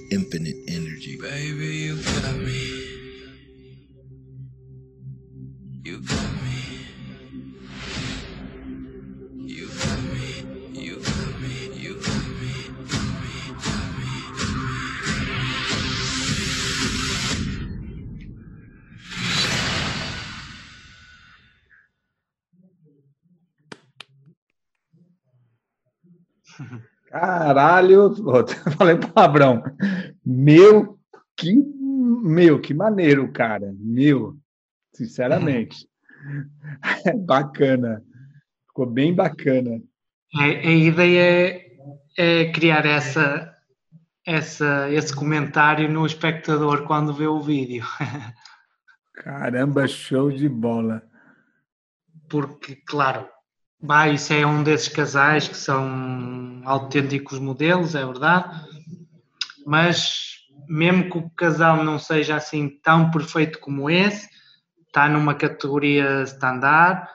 Caralho, falei palavrão. Meu, que meu, que maneiro, cara. Meu, sinceramente. bacana. Ficou bem bacana. A, a ideia é, é criar essa, essa, esse comentário no espectador quando vê o vídeo. Caramba, show de bola. Porque, claro, vai, isso é um desses casais que são autênticos modelos, é verdade, mas mesmo que o casal não seja assim tão perfeito como esse, está numa categoria standard,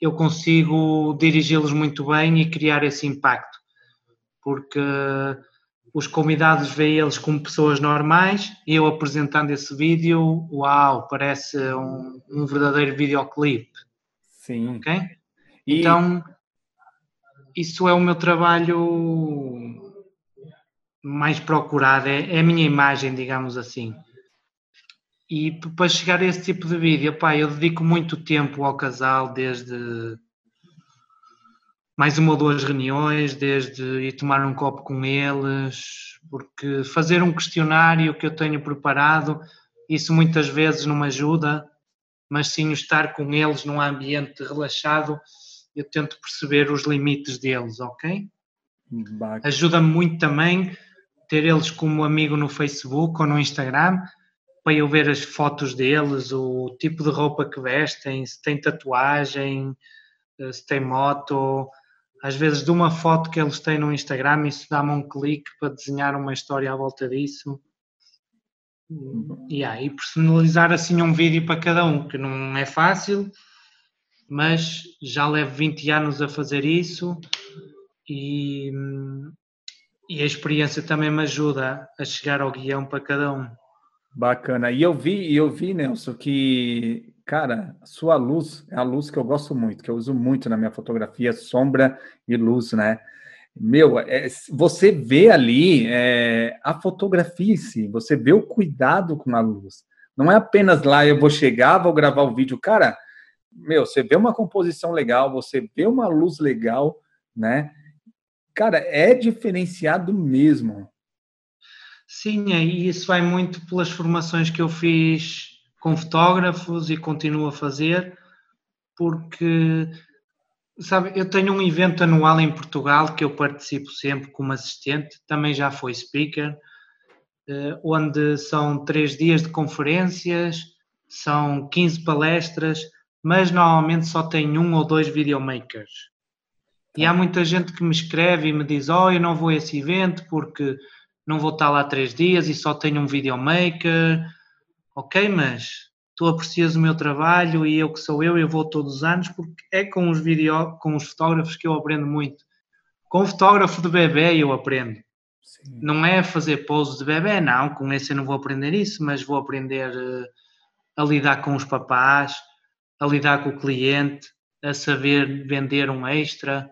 eu consigo dirigi-los muito bem e criar esse impacto, porque os convidados veem eles como pessoas normais e eu apresentando esse vídeo, uau, parece um, um verdadeiro videoclipe, Sim. ok? E- Então, isso é o meu trabalho mais procurado, é, é a minha imagem, digamos assim. E para chegar a esse tipo de vídeo, pá, eu dedico muito tempo ao casal, desde mais uma ou duas reuniões, desde ir tomar um copo com eles, porque fazer um questionário que eu tenho preparado, isso muitas vezes não me ajuda, mas sim estar com eles num ambiente relaxado, eu tento perceber os limites deles, ok? Ajuda-me muito também ter eles como amigo no Facebook ou no Instagram, para eu ver as fotos deles, o tipo de roupa que vestem, se tem tatuagem, eh, se tem moto. Às vezes, de uma foto que eles têm no Instagram, isso dá-me um clique para desenhar uma história à volta disso. Yeah, e personalizar assim um vídeo para cada um, que não é fácil, mas já levo 20 anos a fazer isso e, e a experiência também me ajuda a chegar ao guião para cada um. Bacana. E eu vi, eu vi, Nelson, que, cara, sua luz é a luz que eu gosto muito, que eu uso muito na minha fotografia, sombra e luz, né? Meu, é, você vê ali é, a fotografia em si, você vê o cuidado com a luz. Não é apenas lá, eu vou chegar, vou gravar o vídeo. Cara, meu, você vê uma composição legal, você vê uma luz legal, né? Cara, é diferenciado mesmo. Sim, e isso vai muito pelas formações que eu fiz com fotógrafos e continuo a fazer, porque, sabe, eu tenho um evento anual em Portugal que eu participo sempre como assistente, também já foi speaker, eh, onde são três dias de conferências, são 15 palestras, mas normalmente só tem um ou dois videomakers. E há muita gente que me escreve e me diz: Oh, eu não vou a esse evento porque não vou estar lá três dias e só tenho um videomaker. Ok, mas tu aprecias o meu trabalho e eu que sou eu, eu vou todos os anos porque é com os, video, com os fotógrafos que eu aprendo muito. Com o fotógrafo de bebê eu aprendo. Sim. Não é fazer poses de bebê, não, com esse eu não vou aprender isso, mas vou aprender uh, a lidar com os papás, a lidar com o cliente, a saber vender um extra,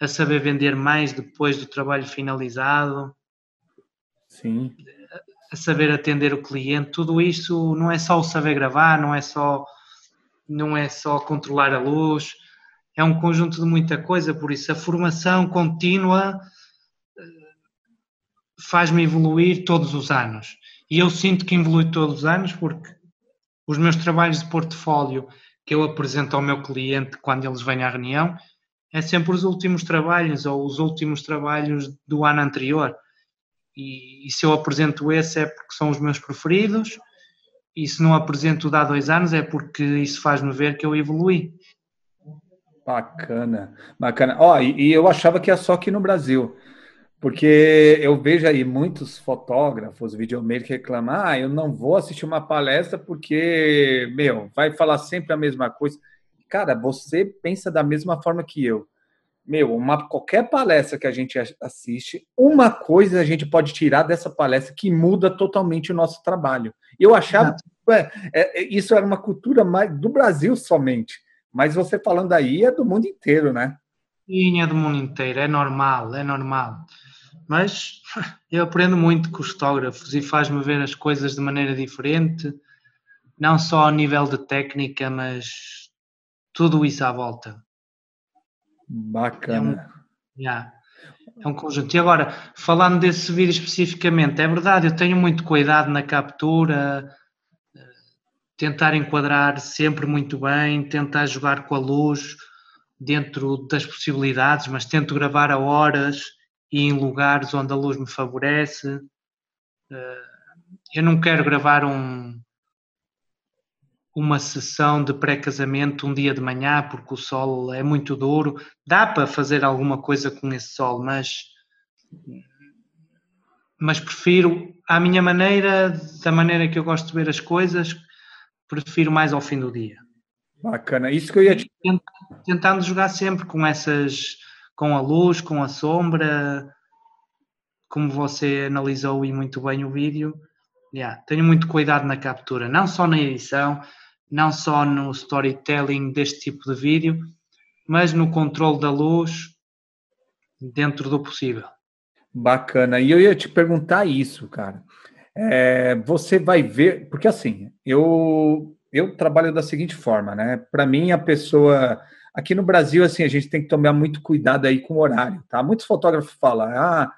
a saber vender mais depois do trabalho finalizado. Sim. A saber atender o cliente, tudo isso não é só o saber gravar, não é só não é só controlar a luz, é um conjunto de muita coisa, por isso a formação contínua eh, faz-me evoluir todos os anos. E eu sinto que evolui todos os anos porque os meus trabalhos de portfólio que eu apresento ao meu cliente quando eles vêm à reunião é sempre os últimos trabalhos ou os últimos trabalhos do ano anterior. E, e se eu apresento esse é porque são os meus preferidos, e se não apresento de há dois anos é porque isso faz-me ver que eu evolui. Bacana, bacana. Ó, e, e eu achava que é só aqui no Brasil, porque eu vejo aí muitos fotógrafos, videomakers reclamar, ah, eu não vou assistir uma palestra porque, meu, vai falar sempre a mesma coisa. Cara, você pensa da mesma forma que eu. Meu, uma, qualquer palestra que a gente assiste, uma coisa a gente pode tirar dessa palestra que muda totalmente o nosso trabalho. Eu achava que é, é, isso era uma cultura mais do Brasil somente, mas você falando aí é do mundo inteiro, né? Sim, é do mundo inteiro, é normal, é normal. Mas eu aprendo muito com os fotógrafos e faz-me ver as coisas de maneira diferente, não só a nível de técnica, mas tudo isso à volta. Bacana. É um, yeah, é um conjunto. E agora, falando desse vídeo especificamente, é verdade, eu tenho muito cuidado na captura, tentar enquadrar sempre muito bem, tentar jogar com a luz dentro das possibilidades, mas tento gravar a horas e em lugares onde a luz me favorece. Eh, eu não quero gravar um, uma sessão de pré-casamento um dia de manhã porque o sol é muito duro. Dá para fazer alguma coisa com esse sol, mas mas prefiro à minha maneira, da maneira que eu gosto de ver as coisas, prefiro mais ao fim do dia. Bacana, isso que eu ia te... tentando jogar sempre com essas com a luz, com a sombra, como você analisou e muito bem o vídeo. Yeah, tenho muito cuidado na captura, não só na edição, não só no storytelling deste tipo de vídeo, mas no controle da luz dentro do possível. Bacana. E eu ia te perguntar isso, cara. É, você vai ver, porque assim, eu eu trabalho da seguinte forma, né? Para mim, a pessoa aqui no Brasil, assim, a gente tem que tomar muito cuidado aí com o horário, tá? Muitos fotógrafos falam, ah,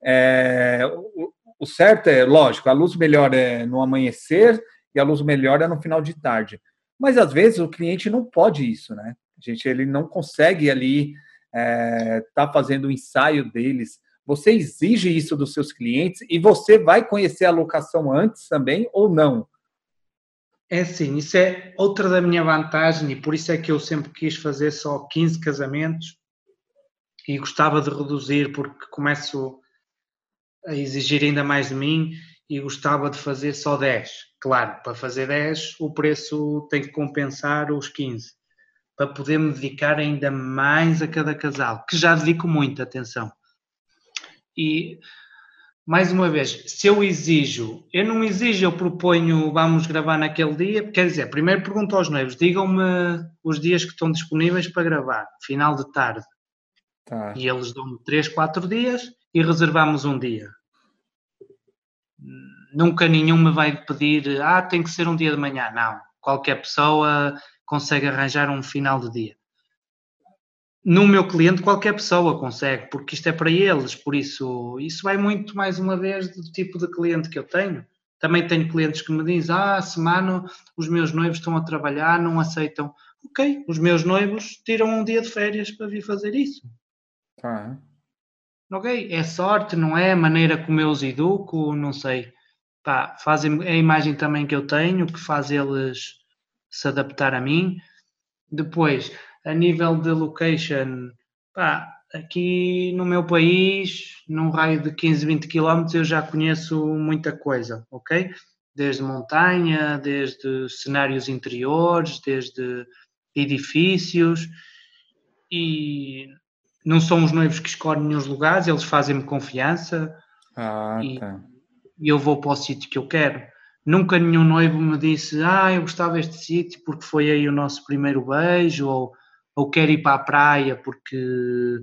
é, o, o certo é, lógico, a luz melhor é no amanhecer e a luz melhora no final de tarde. Mas às vezes o cliente não pode isso, né? A gente ele não consegue ali estar é, tá fazendo o ensaio deles. Você exige isso dos seus clientes e você vai conhecer a locação antes também ou não? É sim, isso é outra da minha vantagem e por isso é que eu sempre quis fazer só 15 casamentos e gostava de reduzir porque começo a exigir ainda mais de mim e gostava de fazer só 10. Claro, para fazer 10 o preço tem que compensar os 15, para poder me dedicar ainda mais a cada casal, que já dedico muita atenção. E mais uma vez, se eu exijo, eu não exijo, eu proponho, vamos gravar naquele dia, quer dizer, primeiro pergunto aos noivos, digam-me os dias que estão disponíveis para gravar, final de tarde. Tá. E eles dão-me 3, 4 dias e reservamos um dia nunca nenhum me vai pedir, ah, tem que ser um dia de manhã. Não, qualquer pessoa consegue arranjar um final de dia. No meu cliente, qualquer pessoa consegue, porque isto é para eles, por isso, isso vai muito, mais uma vez, do tipo de cliente que eu tenho. Também tenho clientes que me dizem, ah, semana os meus noivos estão a trabalhar, não aceitam. Ok, os meus noivos tiram um dia de férias para vir fazer isso. Ah. Ok, é sorte, não é? A maneira como eu os educo, não sei pá, fazem a imagem também que eu tenho, que faz eles se adaptar a mim. Depois, a nível de location, pá, aqui no meu país, num raio de 15, 20 km, eu já conheço muita coisa, ok? Desde montanha, desde cenários interiores, desde edifícios e não são os noivos que escolhem os lugares, eles fazem-me confiança. Ah, e, tá e eu vou para o sítio que eu quero. Nunca nenhum noivo me disse, ah, eu gostava deste sítio porque foi aí o nosso primeiro beijo, ou, ou quero ir para a praia porque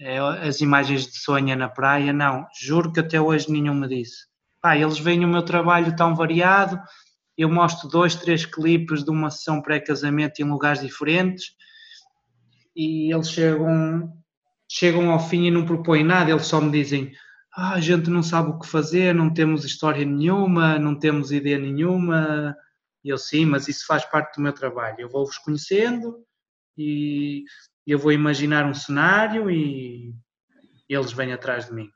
é, as imagens de sonha na praia. Não, juro que até hoje nenhum me disse. Pá, eles veem o meu trabalho tão variado, eu mostro dois, três clipes de uma sessão pré-casamento em lugares diferentes e eles chegam, chegam ao fim e não propõem nada, eles só me dizem ah, a gente não sabe o que fazer, não temos história nenhuma, não temos ideia nenhuma. E eu sim, mas isso faz parte do meu trabalho. Eu vou-vos conhecendo e eu vou imaginar um cenário e eles vêm atrás de mim.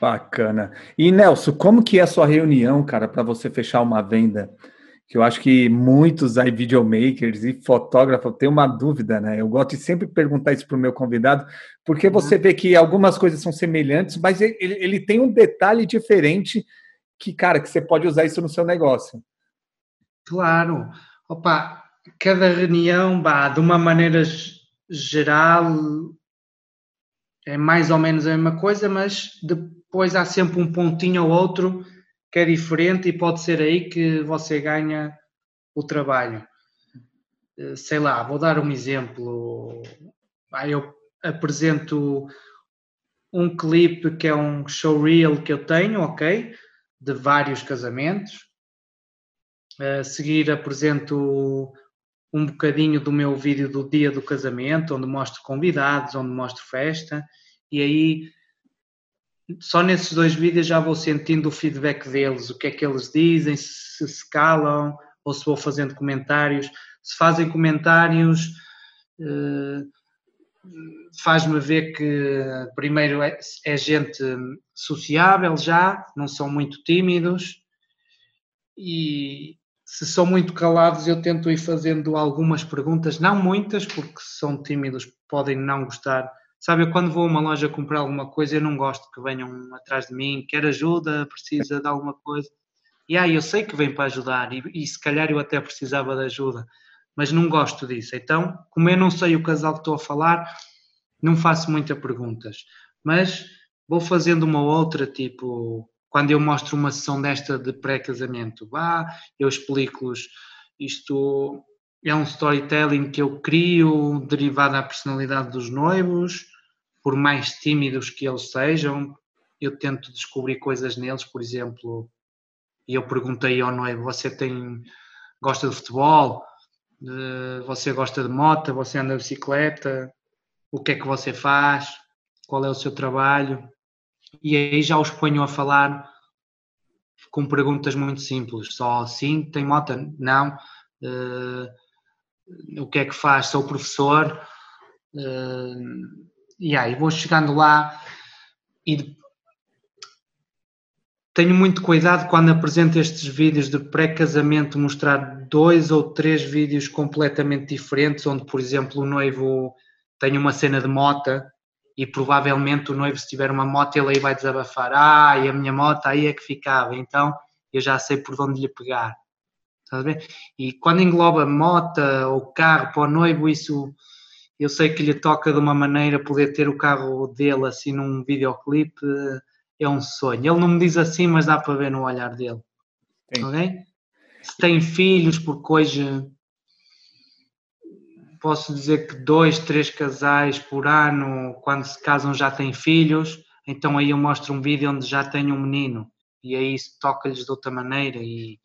Bacana. E Nelson, como que é a sua reunião, cara, para você fechar uma venda? Que eu acho que muitos aí videomakers e fotógrafos têm uma dúvida, né? Eu gosto de sempre perguntar isso para o meu convidado, porque você vê que algumas coisas são semelhantes, mas ele, ele tem um detalhe diferente que, cara, que você pode usar isso no seu negócio. Claro. Opa, cada reunião, bah, de uma maneira geral, é mais ou menos a mesma coisa, mas depois há sempre um pontinho ou outro que é diferente e pode ser aí que você ganha o trabalho. Eh, sei lá, vou dar um exemplo. Eu apresento um clipe que é um showreel que eu tenho, ok? De vários casamentos. A seguir apresento um bocadinho do meu vídeo do dia do casamento, onde mostro convidados, onde mostro festa, e aí só nesses dois vídeos já vou sentindo o feedback deles, o que é que eles dizem, se se calam ou se vou fazendo comentários. Se fazem comentários, eh, faz-me ver que primeiro é, é, gente sociável já, não são muito tímidos e se são muito calados eu tento ir fazendo algumas perguntas, não muitas porque são tímidos podem não gostar Sabe, eu quando vou a uma loja comprar alguma coisa, eu não gosto que venham atrás de mim, quer ajuda, precisa de alguma coisa. E aí eu sei que vem para ajudar e, e se calhar eu até precisava de ajuda, mas não gosto disso. Então, como eu não sei o casal que estou a falar, não faço muitas perguntas. Mas vou fazendo uma outra, tipo, quando eu mostro uma sessão desta de pré-casamento, vá, eu explico-lhes isto é um storytelling que eu crio derivado da personalidade dos noivos, por mais tímidos que eles sejam, eu tento descobrir coisas neles, por exemplo, e eu perguntei ao noivo, você tem gosta de futebol? Você gosta de moto? Você anda de bicicleta? O que é que você faz? Qual é o seu trabalho? E aí já os ponho a falar com perguntas muito simples. Só sim, tem moto? Não. Uh, o que é que faz, sou professor, uh, e aí vou chegando lá e tenho muito cuidado quando apresento estes vídeos de pré-casamento, mostrar dois ou três vídeos completamente diferentes, onde, por exemplo, o noivo tem uma cena de mota e provavelmente o noivo, se tiver uma moto, ele aí vai desabafar. Ah, e a minha moto aí é que ficava, então eu já sei por onde lhe pegar. Estás ver? E quando engloba moto ou carro para o noivo, isso eu sei que lhe toca de uma maneira poder ter o carro dele assim num videoclipe é um sonho. Ele não me diz assim, mas dá para ver no olhar dele. Sim. Ok? Se tem filhos, porque hoje posso dizer que dois, três casais por ano, quando se casam, já têm filhos. Então aí eu mostro um vídeo onde já tem um menino e aí toca-lhes de outra maneira e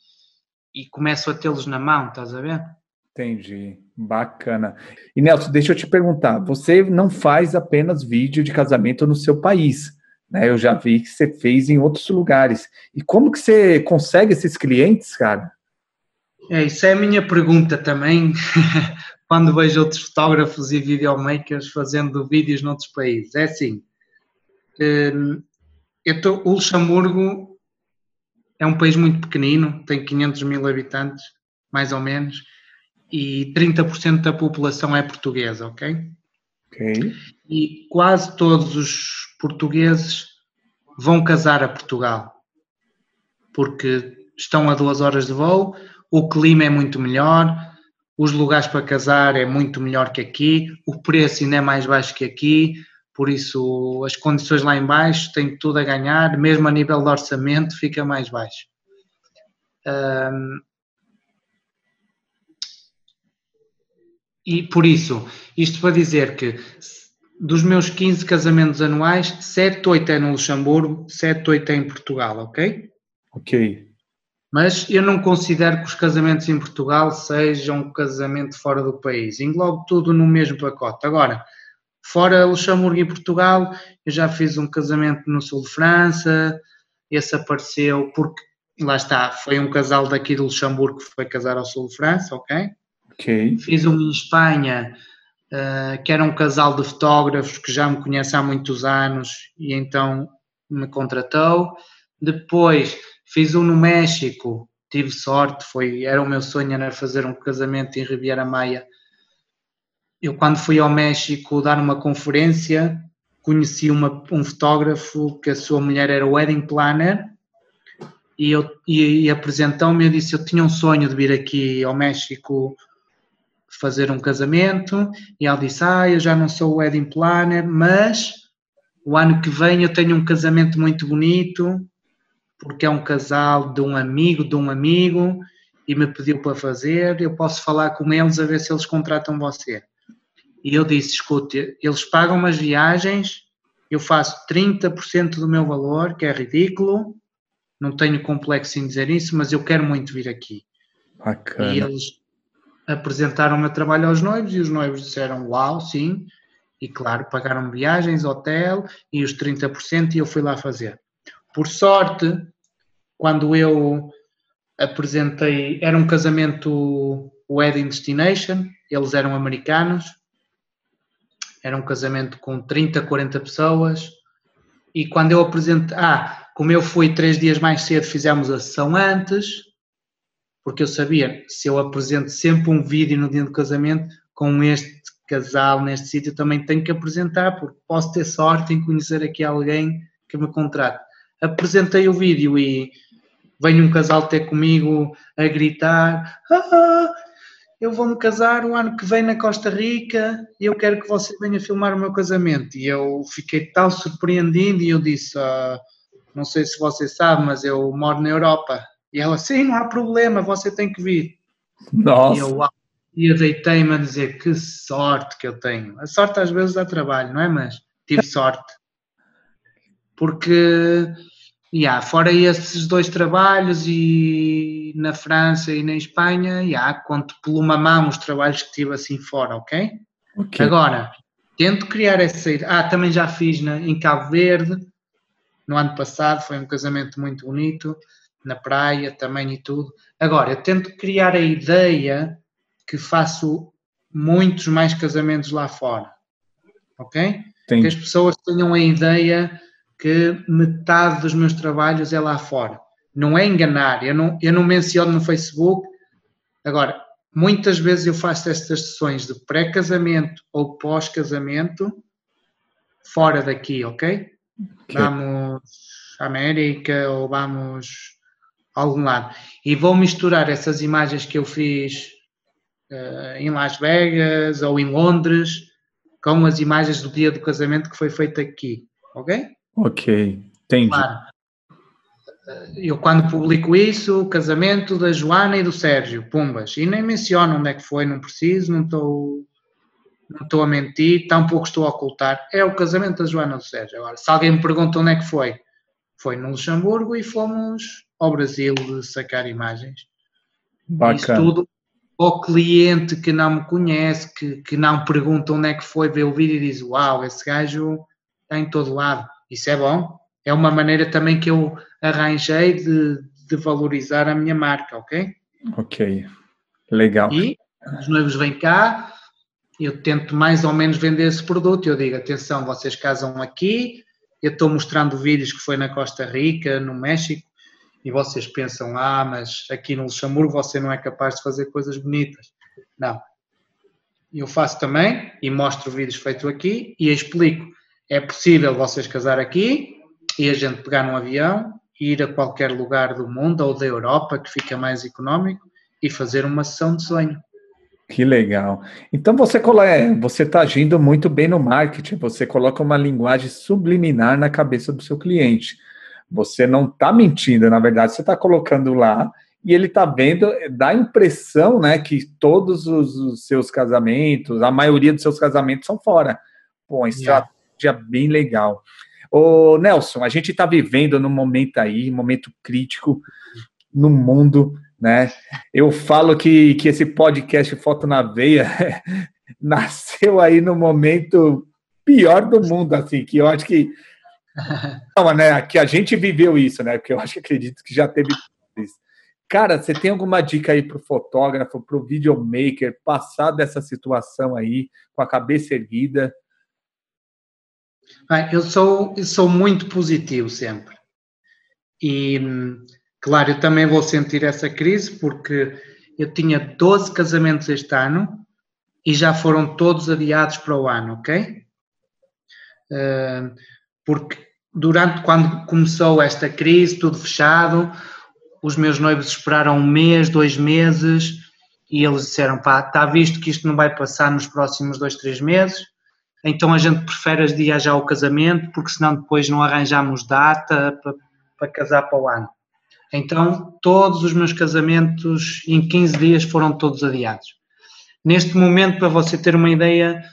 e começo a tê-los na mão, estás a ver? Entendi, bacana. E Nelson, deixa eu te perguntar, você não faz apenas vídeo de casamento no seu país, né? Eu já vi que você fez em outros lugares. E como que você consegue esses clientes, cara? É, isso é a minha pergunta também, quando vejo outros fotógrafos e videomakers fazendo vídeos noutros países. É assim, hum, eu tô, o Luxemburgo é um país muito pequenino, tem 500 mil habitantes, mais ou menos, e 30% da população é portuguesa, ok? Ok. E quase todos os portugueses vão casar a Portugal, porque estão a duas horas de voo, o clima é muito melhor, os lugares para casar é muito melhor que aqui, o preço ainda é mais baixo que aqui, por isso as condições lá em baixo têm tudo a ganhar, mesmo a nível de orçamento fica mais baixo. Um, e por isso, isto para dizer que dos meus 15 casamentos anuais, 7, 8 é no Luxemburgo, 7, 8 é em Portugal, ok? Ok. Mas eu não considero que os casamentos em Portugal sejam um casamento fora do país. Englobo tudo no mesmo pacote. Agora, fora Luxemburgo e Portugal, eu já fiz um casamento no sul de França, esse apareceu porque, lá está, foi um casal daqui de Luxemburgo que foi casar ao sul de França, ok? Ok. Fiz um em Espanha, uh, que era um casal de fotógrafos que já me conhece há muitos anos e então me contratou. Depois fiz um no México, tive sorte, foi, era o meu sonho era fazer um casamento em Riviera Maia. Eu quando fui ao México dar uma conferência, conheci uma, um fotógrafo que a sua mulher era wedding planner e, eu, e, e apresentou-me e disse, eu tinha um sonho de vir aqui ao México fazer um casamento e ela disse, ah, eu já não sou wedding planner, mas o ano que vem eu tenho um casamento muito bonito porque é um casal de um amigo de um amigo e me pediu para fazer, eu posso falar com eles a ver se eles contratam você. E eu disse, escute, eles pagam umas viagens, eu faço 30% do meu valor, que é ridículo, não tenho complexo em dizer isso, mas eu quero muito vir aqui. Bacana. E eles apresentaram o meu trabalho aos noivos e os noivos disseram uau, sim, e claro, pagaram viagens, hotel e os 30% e eu fui lá fazer. Por sorte, quando eu apresentei, era um casamento Wedding Destination, eles eram americanos, era um casamento com 30, 40 pessoas, e quando eu apresentei, ah, como eu fui três dias mais cedo, fizemos a sessão antes, porque eu sabia, se eu apresento sempre um vídeo no dia do casamento, com este casal neste sítio, também tenho que apresentar, porque posso ter sorte em conhecer aqui alguém que me contrate. Apresentei o vídeo e vem um casal ter comigo a gritar: ah, eu vou-me casar o ano que vem na Costa Rica e eu quero que você venha filmar o meu casamento. E eu fiquei tão surpreendido e eu disse: ah, não sei se você sabe, mas eu moro na Europa. E ela, sim, não há problema, você tem que vir. Nossa. E eu, e eu deitei-me a dizer que sorte que eu tenho. A sorte às vezes dá trabalho, não é? Mas tive sorte. Porque, yeah, fora esses dois trabalhos e na França e na Espanha, yeah, conto por uma mão os trabalhos que tive assim fora, ok? Ok. Agora, tento criar essa. Ah, também já fiz na, em Cabo Verde, no ano passado, foi um casamento muito bonito, na praia também e tudo. Agora, eu tento criar a ideia que faço muitos mais casamentos lá fora, ok? Tem- Que as pessoas tenham a ideia que metade dos meus trabalhos é lá fora. Não é enganar, eu não, eu não menciono no Facebook. Agora, muitas vezes eu faço estas sessões de pré-casamento ou pós-casamento fora daqui, ok? Vamos à América ou vamos a algum lado. E vou misturar essas imagens que eu fiz eh, em Las Vegas ou em Londres com as imagens do dia do casamento que foi feito aqui, ok? Ok. Entendi. Claro. Eh, Eu quando publico isso, o casamento da Joana e do Sérgio, pumbas, e nem menciono onde é que foi, não preciso, não estou não estou a mentir, tampouco estou a ocultar. É o casamento da Joana e do Sérgio. Agora, se alguém me pergunta onde é que foi, foi no Luxemburgo e fomos ao Brasil de sacar imagens. Isso Bacana. tudo ao cliente que não me conhece, que, que não pergunta onde é que foi, vê o vídeo e diz: Uau, esse gajo está em todo lado. Isso é bom. É uma maneira também que eu arranjei de, de valorizar a minha marca, ok? Ok. Legal. E os noivos vêm cá, eu tento mais ou menos vender esse produto. Eu digo: atenção, vocês casam aqui. Eu estou mostrando vídeos que foi na Costa Rica, no México, e vocês pensam: ah, mas aqui no Luxemburgo você não é capaz de fazer coisas bonitas. Não. Eu faço também e mostro vídeos feitos aqui e explico. É possível vocês casar aqui e a gente pegar num avião, ir a qualquer lugar do mundo ou da Europa que fica mais económico e fazer uma sessão de sonho. Que legal. Então você é, você está agindo muito bem no marketing. Você coloca uma linguagem subliminar na cabeça do seu cliente. Você não está mentindo, na verdade, você está colocando lá e ele está vendo, dá a impressão, né, que todos os, os seus casamentos, a maioria dos seus casamentos são fora. Pô, uma Yeah. Estratégia bem legal. Ô, Nelson, a gente está vivendo num momento aí, momento crítico no mundo, né? Eu falo que, que esse podcast Foto na Veia nasceu aí no momento pior do mundo, assim, que eu acho que não, né, que a gente viveu isso, né? Porque eu acho que acredito que já teve isso. Cara, você tem alguma dica aí para o fotógrafo, para o videomaker passar dessa situação aí com a cabeça erguida? Bem, eu sou, eu sou muito positivo sempre. E, claro, eu também vou sentir essa crise porque eu tinha 12 casamentos este ano e já foram todos adiados para o ano, ok? Porque durante quando começou esta crise, tudo fechado, os meus noivos esperaram um mês, dois meses e eles disseram: pá, está visto que isto não vai passar nos próximos dois, três meses, então a gente prefere adiar já o casamento porque senão depois não arranjamos data para, para casar para o ano. Então todos os meus casamentos em 15 dias foram todos adiados. Neste momento, para você ter uma ideia,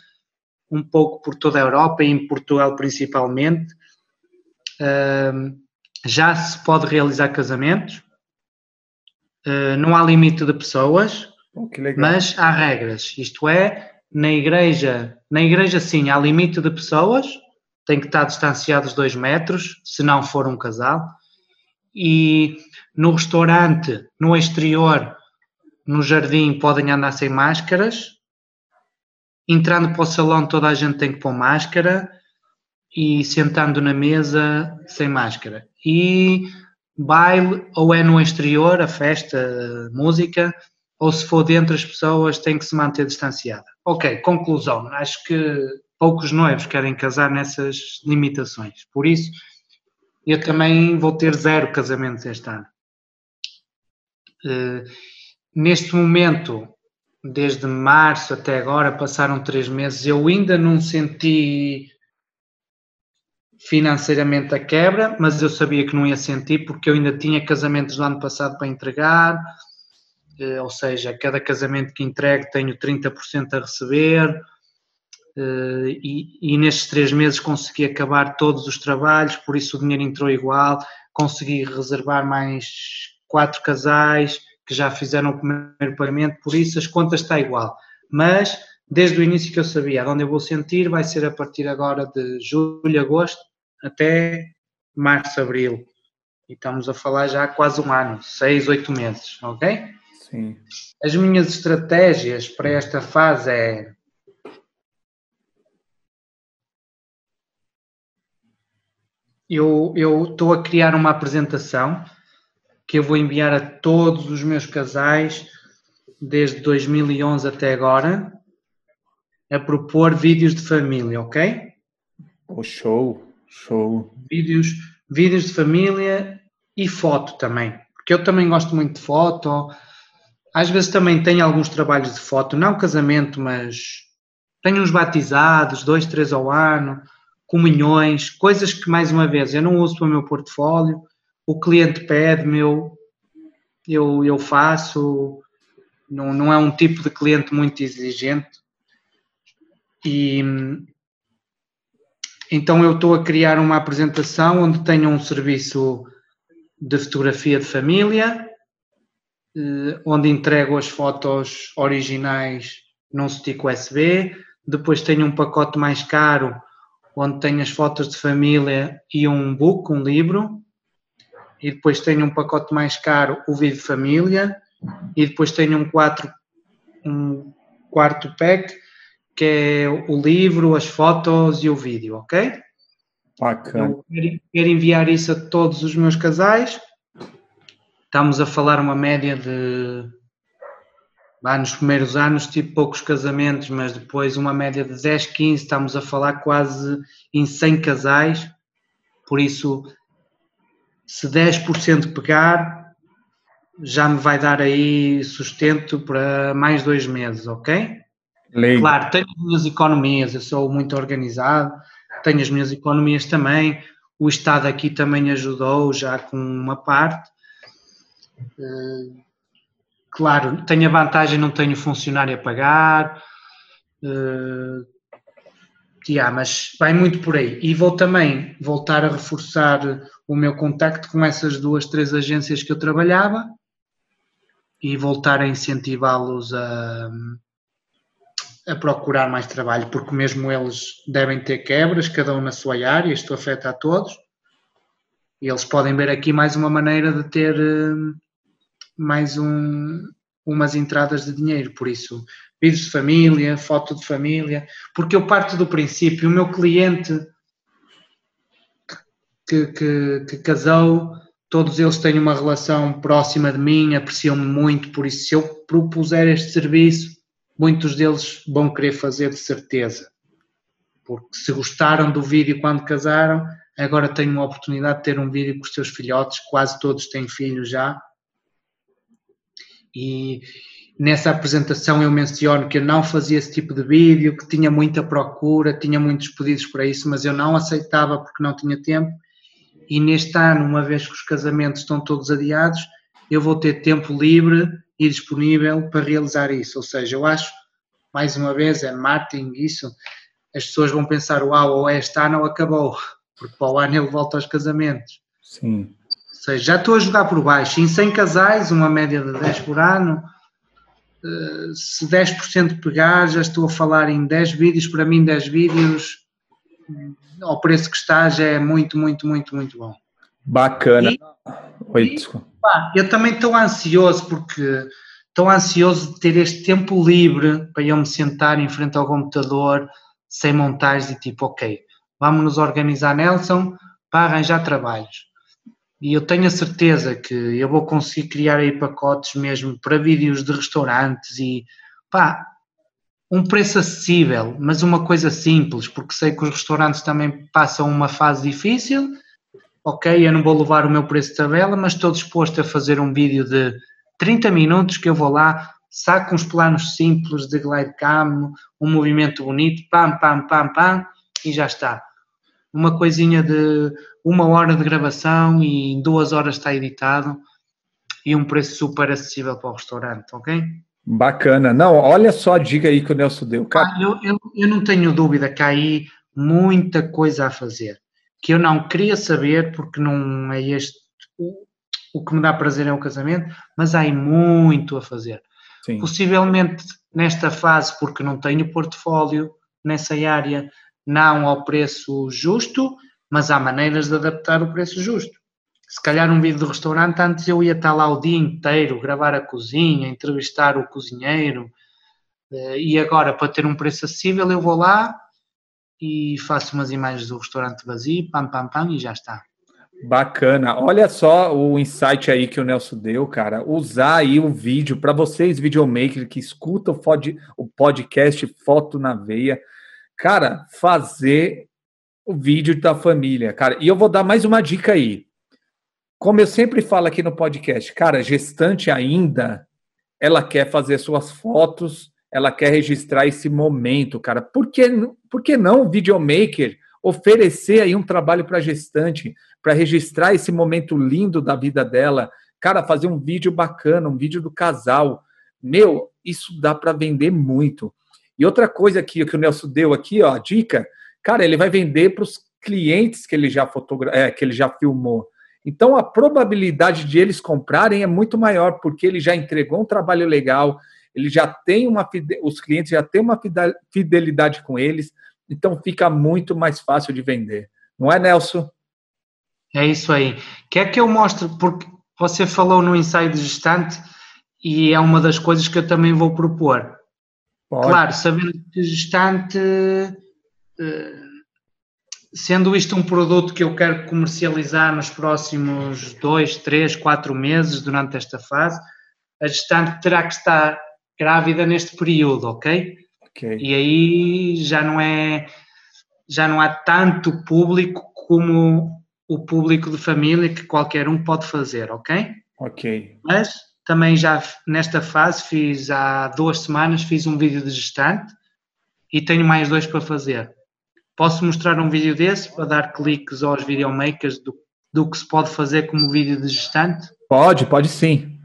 um pouco por toda a Europa e em Portugal principalmente, já se pode realizar casamentos, uh, não há limite de pessoas, oh, mas há regras. Isto é, na igreja, na igreja sim, há limite de pessoas, tem que estar distanciados dois metros, se não for um casal. E no restaurante, no exterior, no jardim, podem andar sem máscaras. Entrando para o salão, toda a gente tem que pôr máscara e sentando na mesa sem máscara. E baile, ou é no exterior, a festa, a música, ou se for dentro as pessoas tem que se manter distanciada. Ok, conclusão. Acho que poucos noivos querem casar nessas limitações. Por isso, eu também vou ter zero casamentos este ano. Uh, neste momento, desde março até agora, passaram três meses, eu ainda não senti financeiramente a quebra, mas eu sabia que não ia sentir porque eu ainda tinha casamentos do ano passado para entregar, ou seja, cada casamento que entrego tenho 30% a receber, eh, e, e, nestes três meses consegui acabar todos os trabalhos, por isso o dinheiro entrou igual, consegui reservar mais quatro casais que já fizeram o primeiro pagamento, por isso as contas está igual. Mas desde o início que eu sabia onde eu vou sentir, vai ser a partir agora de julho, agosto, até março, abril. E estamos a falar já há quase um ano, seis, oito meses, ok? Sim. As minhas estratégias para esta fase é eu estou a criar uma apresentação que eu vou enviar a todos os meus casais desde 2011 até agora a propor vídeos de família, ok? Oh, show. Show. Vídeos, vídeos de família e foto também. Porque eu também gosto muito de foto. Às vezes também tenho alguns trabalhos de foto, não casamento, mas tenho uns batizados, dois, três ao ano, comunhões, coisas que, mais uma vez, eu não uso para o meu portfólio. O cliente pede-me, eu, eu, eu faço. Não, não é um tipo de cliente muito exigente. E, então eu estou a criar uma apresentação onde tenho um serviço de fotografia de família, onde entrego as fotos originais num stick USB. Depois tenho um pacote mais caro, onde tenho as fotos de família e um book, um livro. E depois tenho um pacote mais caro, o vídeo família. E depois tenho um, quatro, um quarto pack que é o livro, as fotos e o vídeo, ok? Bacana. Eu quero enviar isso a todos os meus casais. Estamos a falar uma média de. Ah, nos primeiros anos tive poucos casamentos, mas depois uma média de 10, 15, estamos a falar quase em 100 casais. Por isso, se 10% pegar, já me vai dar aí sustento para mais dois meses, ok? Claro, tenho as minhas economias, eu sou muito organizado, tenho as minhas economias também. O Estado aqui também ajudou já com uma parte. Eh, claro, tenho a vantagem, não tenho funcionário a pagar. Eh, Yeah, mas vai muito por aí. E vou também voltar a reforçar o meu contacto com essas duas, três agências que eu trabalhava e voltar a incentivá-los a, a procurar mais trabalho, porque mesmo eles devem ter quebras, cada um na sua área, isto afeta a todos. E eles podem ver aqui mais uma maneira de ter eh, mais um, umas entradas de dinheiro. Por isso, vídeos de família, foto de família, porque eu parto do princípio, o meu cliente que, que, que casou, todos eles têm uma relação próxima de mim, apreciam-me muito, por isso se eu propuser este serviço, muitos deles vão querer fazer de certeza. Porque se gostaram do vídeo quando casaram, agora tenho a oportunidade de ter um vídeo com os seus filhotes, quase todos têm filhos já. E, Nessa apresentação eu menciono que eu não fazia esse tipo de vídeo, que tinha muita procura, tinha muitos pedidos para isso, mas eu não aceitava porque não tinha tempo. E neste ano, uma vez que os casamentos estão todos adiados, eu vou ter tempo livre e disponível para realizar isso. Ou seja, eu acho, mais uma vez, é marketing, isso. As pessoas vão pensar, uau, ou este ano acabou, porque para o ano ele volta aos casamentos. Sim. Ou seja, já estou a jogar por baixo. Em 100 casais, uma média de 10 por ano, eh, se 10% pegar, já estou a falar em 10 vídeos, para mim 10 vídeos ao preço que está já é muito, muito, muito, muito bom. Bacana. E, Oi, e, eu também estou ansioso porque estou ansioso de ter este tempo livre para eu me sentar em frente ao computador sem montagens e tipo, ok, vamos nos organizar, Nelson, para arranjar trabalhos. E eu tenho a certeza que eu vou conseguir criar aí pacotes mesmo para vídeos de restaurantes e pá, um preço acessível, mas uma coisa simples, porque sei que os restaurantes também passam uma fase difícil. Ok, eu não vou levar o meu preço de tabela, mas estou disposto a fazer um vídeo de 30 minutos que eu vou lá, saco uns planos simples de glide cam, um movimento bonito, pam, pam, pam, pam, e já está. Uma coisinha de uma hora de gravação e em duas horas está editado e um preço super acessível para o restaurante, ok? Bacana. Não, olha só a dica aí que o Nelson deu. Cara. Ah, eu, eu, eu não tenho dúvida que há aí muita coisa a fazer que eu não queria saber porque não é este o, o que me dá prazer é o casamento, mas há aí muito a fazer. Sim. Possivelmente nesta fase, porque não tenho portfólio nessa área, não ao preço justo, mas há maneiras de adaptar o preço justo. Se calhar um vídeo de restaurante, antes eu ia estar lá o dia inteiro, gravar a cozinha, entrevistar o cozinheiro, eh, e agora, para ter um preço acessível, eu vou lá e faço umas imagens do restaurante vazio, pam, pam, pam, e já está. Bacana. Olha só o insight aí que o Nelson deu, cara. Usar aí o vídeo para vocês, videomaker, que escuta o podcast Foto na Veia. Cara, fazer o vídeo da família, cara. E eu vou dar mais uma dica aí. Como eu sempre falo aqui no podcast, cara, gestante ainda, ela quer fazer suas fotos, ela quer registrar esse momento, cara. Por que, por que não o videomaker oferecer aí um trabalho para gestante, para registrar esse momento lindo da vida dela? Cara, fazer um vídeo bacana, um vídeo do casal. Meu, isso dá para vender muito. E outra coisa aqui que o Nelson deu aqui, ó, dica, cara, ele vai vender para os clientes que ele já fotogra é, que ele já filmou. Então a probabilidade de eles comprarem é muito maior, porque ele já entregou um trabalho legal, ele já tem uma os clientes já têm uma fidelidade com eles, então fica muito mais fácil de vender. Não é, Nelson? É isso aí. Quer que eu mostre, porque você falou no ensaio de gestante e é uma das coisas que eu também vou propor. Pode. Claro, sabendo que gestante sendo isto um produto que eu quero comercializar nos próximos dois, três, quatro meses durante esta fase, a gestante terá que estar grávida neste período, ok? okay. E aí já não é, já não há tanto público como o público de família que qualquer um pode fazer, ok? Ok. Mas também já nesta fase fiz há duas semanas fiz um vídeo de gestante e tenho mais dois para fazer. Posso mostrar um vídeo desse para dar cliques aos videomakers do, do que se pode fazer como vídeo de gestante? Pode, pode sim.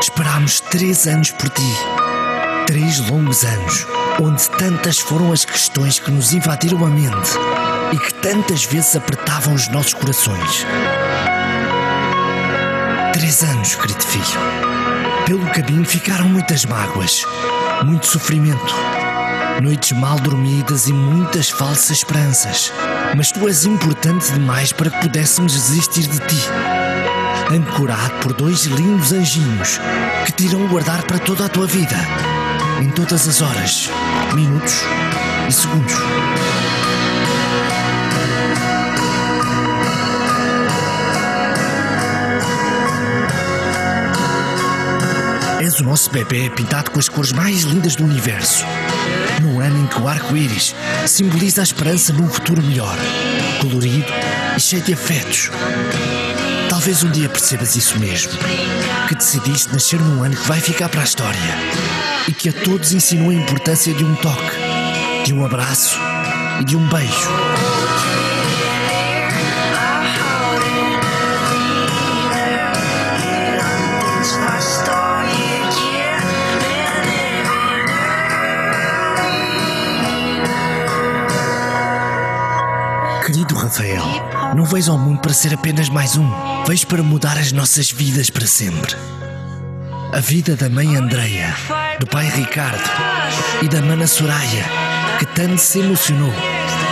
Esperámos três anos por ti. Três longos anos onde tantas foram as questões que nos invadiram a mente e que tantas vezes apertavam os nossos corações. Três anos, querido filho. Pelo caminho ficaram muitas mágoas, muito sofrimento, noites mal dormidas e muitas falsas esperanças. Mas tu és importante demais para que pudéssemos desistir de ti. Ancorado por dois lindos anjinhos que te irão guardar para toda a tua vida, em todas as horas, minutos e segundos. És o nosso bebê pintado com as cores mais lindas do universo. Num ano em que o arco-íris simboliza a esperança num futuro melhor, colorido e cheio de afetos. Talvez um dia percebas isso mesmo, que decidiste nascer num ano que vai ficar para a história e que a todos ensinou a importância de um toque, de um abraço e de um beijo. Querido Rafael, não vais ao mundo para ser apenas mais um. Vais para mudar as nossas vidas para sempre. A vida da mãe Andreia, do pai Ricardo e da mana Soraya, que tanto se emocionou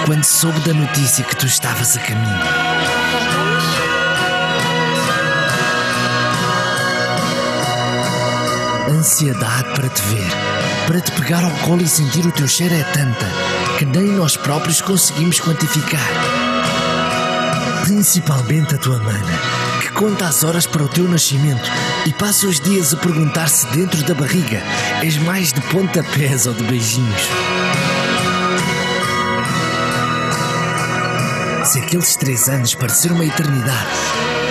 quando soube da notícia que tu estavas a caminho. Ansiedade para te ver, para te pegar ao colo e sentir o teu cheiro é tanta que nem nós próprios conseguimos quantificar. Principalmente a tua mana, conta as horas para o teu nascimento e passa os dias a perguntar se dentro da barriga és mais de pontapés ou de beijinhos. Se aqueles três anos pareceram uma eternidade,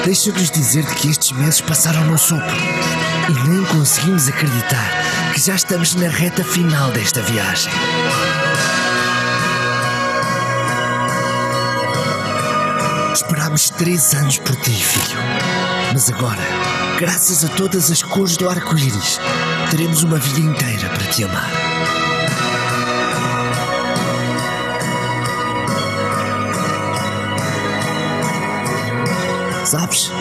deixa-nos dizer-te que estes meses passaram no sopro e nem conseguimos acreditar que já estamos na reta final desta viagem. Esperámos três anos por ti, filho. Mas agora, graças a todas as cores do arco-íris, teremos uma vida inteira para te amar. Sabes?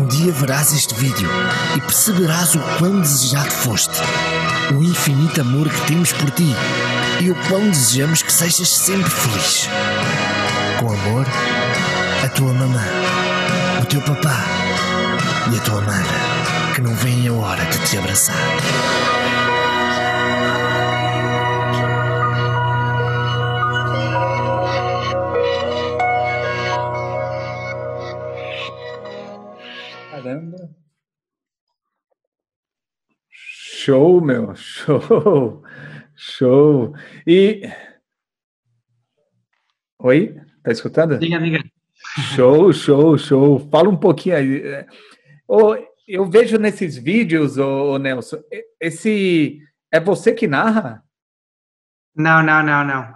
Um dia verás este vídeo e perceberás o quão desejado foste, o infinito amor que temos por ti e o quão desejamos que sejas sempre feliz. Com amor, a tua mamã, o teu papá e a tua mana, que não vem a hora de te abraçar. Caramba. Show, meu, show, show. E. Oi? Tá escutando? Diga, diga. Show, show, show. Fala um pouquinho aí. É, eu vejo nesses vídeos, Nelson, esse. É você que narra? Não, não, não, não.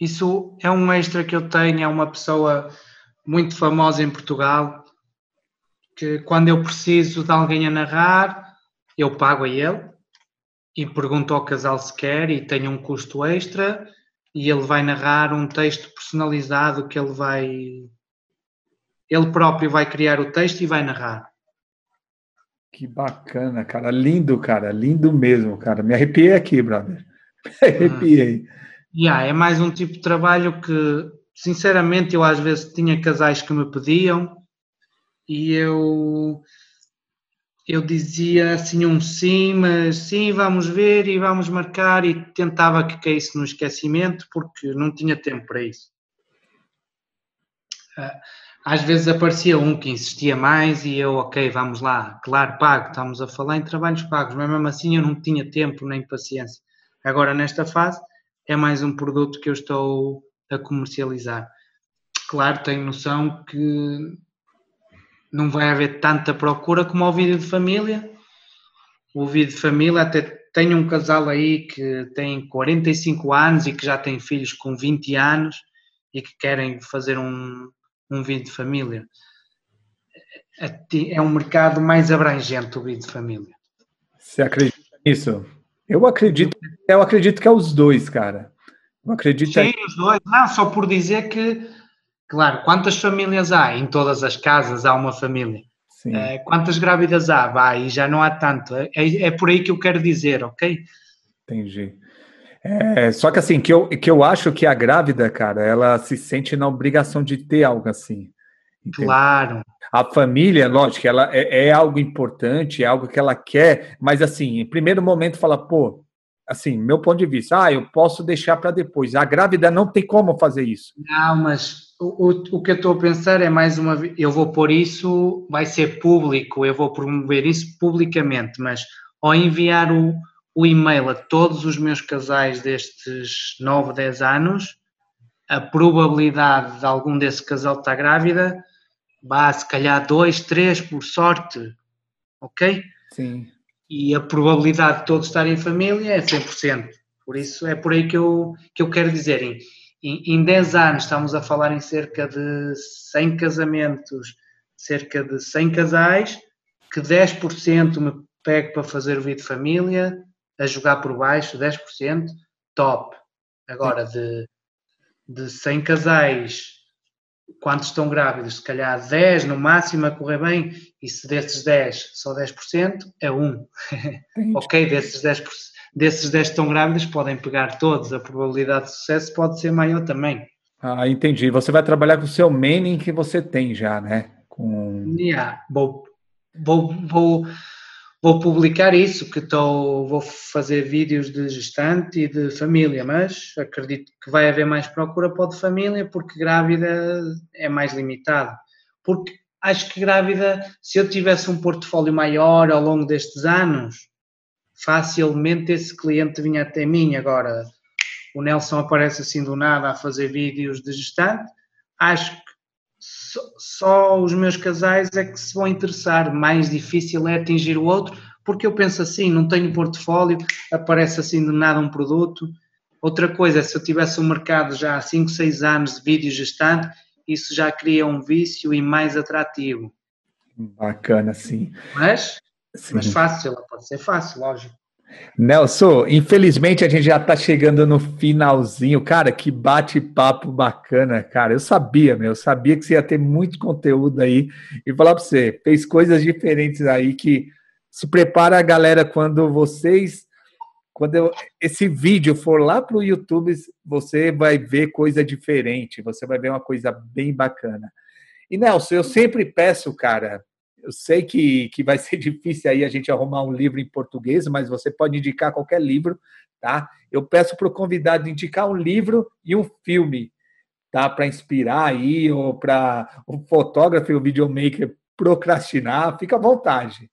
Isso é um extra que eu tenho, é uma pessoa muito famosa em Portugal, que quando eu preciso de alguém a narrar, eu pago a ele e pergunto ao casal se quer e tenho um custo extra e ele vai narrar um texto personalizado que ele vai... Ele próprio vai criar o texto e vai narrar. Que bacana, cara. Lindo, cara. Lindo mesmo, cara. Me arrepiei aqui, brother. Me arrepiei. Yeah, é mais um tipo de trabalho que, sinceramente, eu às vezes tinha casais que me pediam e eu eu dizia assim um sim, mas sim, vamos ver e vamos marcar e tentava que caísse no esquecimento porque não tinha tempo para isso. Ah, Às vezes aparecia um que insistia mais e eu, ok, vamos lá, claro, pago, estamos a falar em trabalhos pagos, mas mesmo assim eu não tinha tempo nem paciência. Agora, nesta fase, é mais um produto que eu estou a comercializar. Claro, tenho noção que não vai haver tanta procura como ao vídeo de família. O vídeo de família até tenho um casal aí que tem 45 anos e que já tem filhos com 20 anos e que querem fazer um, um vídeo de família. É um mercado mais abrangente o vídeo de família. Você acredita nisso? Eu acredito, eu acredito que é os dois, cara. Eu acredito Sim, os dois. Não, só por dizer que, claro, quantas famílias há? Em todas as casas há uma família. Sim. Eh, quantas grávidas há? Vai, e já não há tanto. É, é por aí que eu quero dizer, ok? Entendi. É, só que assim, que eu, que eu acho que a grávida, cara, ela se sente na obrigação de ter algo assim. entendeu? Claro. A família, lógico, ela é, é algo importante, é algo que ela quer, mas assim, em primeiro momento fala, pô, assim, meu ponto de vista, ah, eu posso deixar para depois. A grávida não tem como fazer isso. Não, mas o, o, que eu estou a pensar é mais uma vez, eu vou pôr isso, vai ser público, eu vou promover isso publicamente, mas ao enviar o, o e-mail a todos os meus casais destes 9, 10 anos, a probabilidade de algum desse casal estar grávida, vá se calhar 2, 3 por sorte, ok? Sim. E a probabilidade de todos estarem em família é 100%. Por isso é por aí que eu, que eu quero dizer. Em, em, em 10 anos estamos a falar em cerca de 100 casamentos, cerca de 100 casais, que 10% me pego para fazer o vídeo de família, a jogar por baixo, 10%, top. Agora, de, de 100 casais, quantos estão grávidos? Se calhar 10 no máximo a correr bem, e se desses 10, só 10%, é 1. ok, desses 10%, desses 10 que estão grávidos, podem pegar todos, a probabilidade de sucesso pode ser maior também. Ah, entendi. Você vai trabalhar com o seu mailing que você tem já, né? Com... Yeah, vou, vou, vou, vou publicar isso, que estou, vou fazer vídeos de gestante e de família, mas acredito que vai haver mais procura para o de família, porque grávida é mais limitado. Porque acho que grávida, se eu tivesse um portfólio maior ao longo destes anos, facilmente esse cliente vinha até mim. Agora, o Nelson aparece assim do nada a fazer vídeos de gestante, acho que só, só os meus casais é que se vão interessar. Mais difícil é atingir o outro, porque eu penso assim: não tenho portfólio, aparece assim do nada um produto. Outra coisa, se eu tivesse um mercado já há 5, 6 anos de vídeo gestante, isso já cria um vício e mais atrativo. Bacana, sim. Mas, Sim. mas fácil, pode ser fácil, lógico. Nelson, infelizmente a gente já está chegando no finalzinho. Cara, que bate-papo bacana, cara. Eu sabia, meu, eu sabia que você ia ter muito conteúdo aí. E falar para você, fez coisas diferentes aí que se prepara a galera quando vocês. Quando eu- esse vídeo for lá para o YouTube, você vai ver coisa diferente, você vai ver uma coisa bem bacana. E Nelson, eu sempre peço, cara, eu sei que, que vai ser difícil aí a gente arrumar um livro em português, mas você pode indicar qualquer livro, tá? Eu peço para o convidado indicar um livro e um filme, tá? Para inspirar aí, ou para o fotógrafo e o videomaker procrastinar, fica à vontade.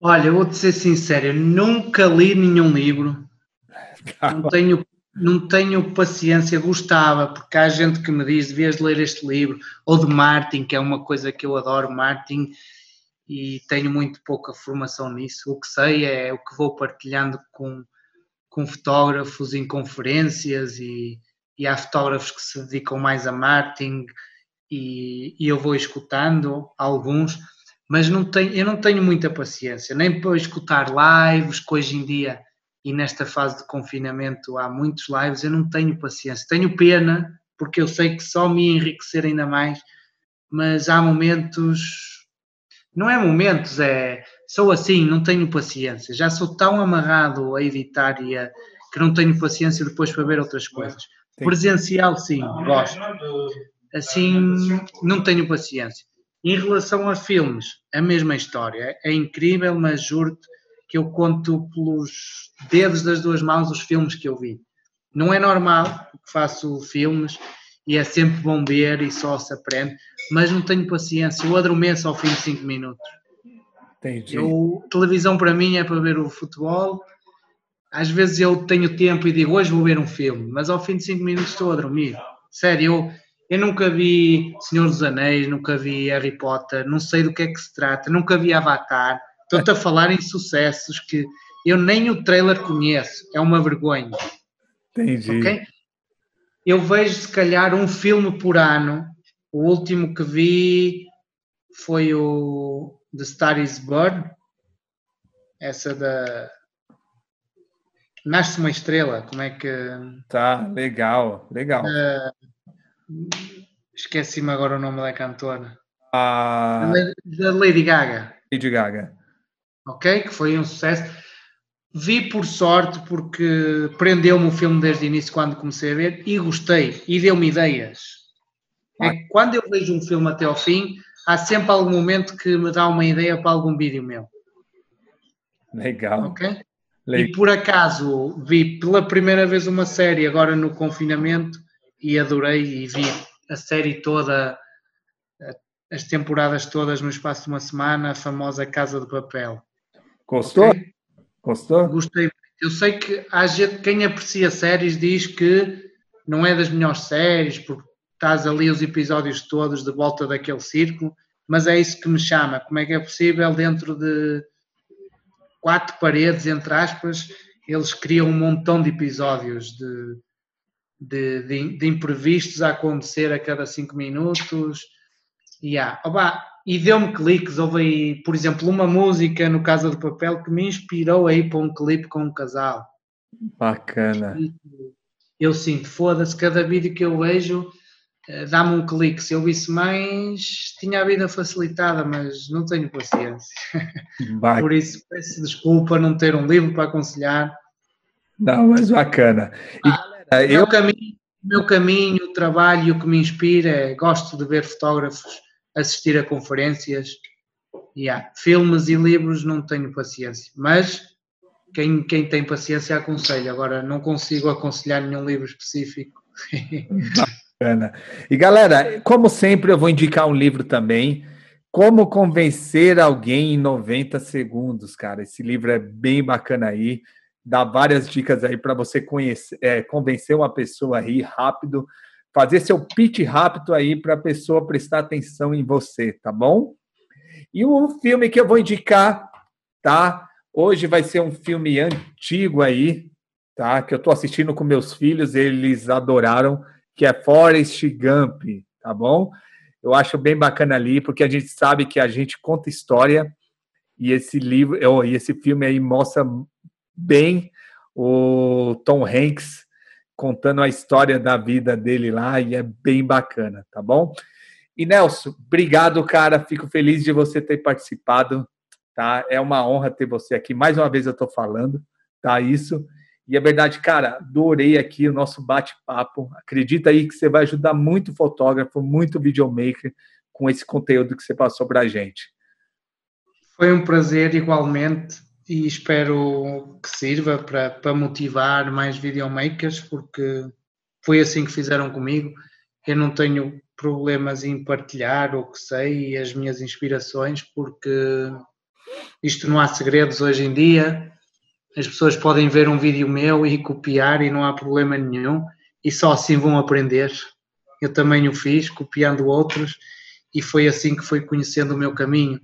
Olha, eu vou-te ser sincero, eu nunca li nenhum livro, tá? não tenho, não tenho paciência, gostava, porque há gente que me diz, devias ler este livro, ou de marketing, que é uma coisa que eu adoro, marketing, e tenho muito pouca formação nisso. O que sei é o que vou partilhando com, com fotógrafos em conferências e, e há fotógrafos que se dedicam mais a marketing e, e eu vou escutando alguns, mas não tenho, eu não tenho muita paciência, nem para escutar lives, que hoje em dia e nesta fase de confinamento há muitos lives, eu não tenho paciência. Tenho pena, porque eu sei que só me enriquecer ainda mais, mas há momentos, não é momentos, é sou assim, não tenho paciência. Já sou tão amarrado a editar e a, que não tenho paciência depois para ver outras coisas. Sim. Presencial, sim, gosto. Assim, não tenho paciência. Em relação a filmes, a mesma história. É incrível, mas juro-te que eu conto pelos dedos das duas mãos os filmes que eu vi. Não é normal, porque faço filmes e é sempre bom ver e só se aprende, mas não tenho paciência. Eu adormeço ao fim de 5 minutos. Entendi. Eu, televisão para mim é para ver o futebol. Às vezes eu tenho tempo e digo hoje vou ver um filme, mas ao fim de 5 minutos estou a dormir. Sério, eu, eu nunca vi Senhor dos Anéis, nunca vi Harry Potter, não sei do que é que se trata, nunca vi Avatar. Estou-te a falar em sucessos que eu nem o trailer conheço, é uma vergonha. Entendi. Ok? Eu vejo se calhar um filme por ano. O último que vi foi o The Star is Born. essa da. Nasce uma estrela, como é que. Tá, legal, legal. da- Esqueci-me agora o nome da cantora. A Da Lady Gaga. Lady Gaga. ok? Que foi um sucesso. Vi por sorte porque prendeu-me o filme desde o início quando comecei a ver e gostei e deu-me ideias. É que quando eu vejo um filme até ao fim, há sempre algum momento que me dá uma ideia para algum vídeo meu, Legal. ok? E legal. por acaso vi pela primeira vez uma série agora no confinamento e adorei e vi a série toda, as temporadas todas no espaço de uma semana, a famosa Casa de Papel. Gostou? ok? Gostei. Eu sei que há gente, quem aprecia séries diz que não é das melhores séries, porque estás ali os episódios todos de volta daquele círculo, mas é isso que me chama. Como é que é possível, dentro de quatro paredes, entre aspas, eles criam um montão de episódios de, de, de- de imprevistos a acontecer a cada cinco minutos. E há. E deu-me cliques. Houve aí, por exemplo, uma música no Casa do Papel que me inspirou a ir para um clipe com um casal. Bacana. Eu sinto, foda-se, cada vídeo que eu vejo eh, dá-me um clique. Se eu visse mais, tinha a vida facilitada, mas não tenho paciência. Bacana. Por isso, peço desculpa não ter um livro para aconselhar. Não, mas bacana. E, Meu eu, caminho, meu caminho, o trabalho, o que me inspira é gosto de ver fotógrafos, assistir a conferências. Há filmes e livros não tenho paciência, mas quem, quem tem paciência aconselho. Agora não consigo aconselhar nenhum livro específico. Bacana. E galera, como sempre, eu vou indicar um livro também. Como convencer alguém em 90 segundos, cara. Esse livro é bem bacana aí. Dá várias dicas aí para você conhecer, é, convencer uma pessoa aí rápido, fazer seu pitch rápido aí para a pessoa prestar atenção em você, tá bom? E o filme que eu vou indicar, tá? Hoje vai ser um filme antigo aí, tá? Que eu tô assistindo com meus filhos, eles adoraram que é Forrest Gump, tá bom? Eu acho bem bacana ali, porque a gente sabe que a gente conta história e esse livro, e esse filme aí mostra bem o Tom Hanks contando a história da vida dele lá e é bem bacana, tá bom? E Nelson, obrigado, cara. Fico feliz de você ter participado, tá? É uma honra ter você aqui. Mais uma vez eu tô falando, tá? Isso. E é verdade, cara, adorei aqui o nosso bate-papo. Acredita aí que você vai ajudar muito fotógrafo, muito videomaker com esse conteúdo que você passou para a gente. Foi um prazer igualmente e espero que sirva para, para motivar mais videomakers, porque foi assim que fizeram comigo. Eu não tenho problemas em partilhar o que sei e as minhas inspirações, porque isto não há segredos hoje em dia. As pessoas podem ver um vídeo meu e copiar e não há problema nenhum, e só assim vão aprender. Eu também o fiz, copiando outros, e foi assim que fui conhecendo o meu caminho.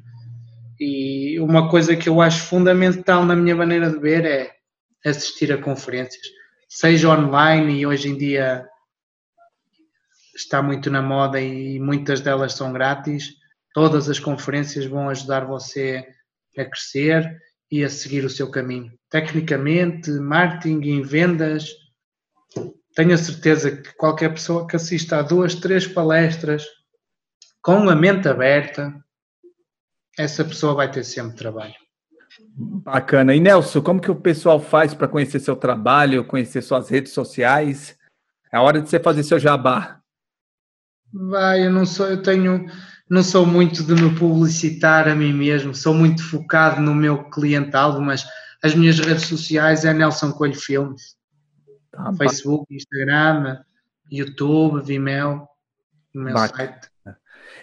E uma coisa que eu acho fundamental na minha maneira de ver é assistir a conferências, seja online e hoje em dia está muito na moda e muitas delas são grátis. Todas as conferências vão ajudar você a crescer e a seguir o seu caminho. Tecnicamente, marketing em vendas, tenho a certeza que qualquer pessoa que assista a duas, três palestras com a mente aberta, essa pessoa vai ter sempre trabalho. Bacana. E Nelson, como que o pessoal faz para conhecer seu trabalho, conhecer suas redes sociais? É a hora de você fazer seu jabá. Vai, eu não sou, eu tenho, não sou muito de me publicitar a mim mesmo, sou muito focado no meu cliente-alvo, mas as minhas redes sociais é Nelson Coelho Filmes, Tá, Facebook, Instagram, YouTube, Vimeo, meu Bacana. site.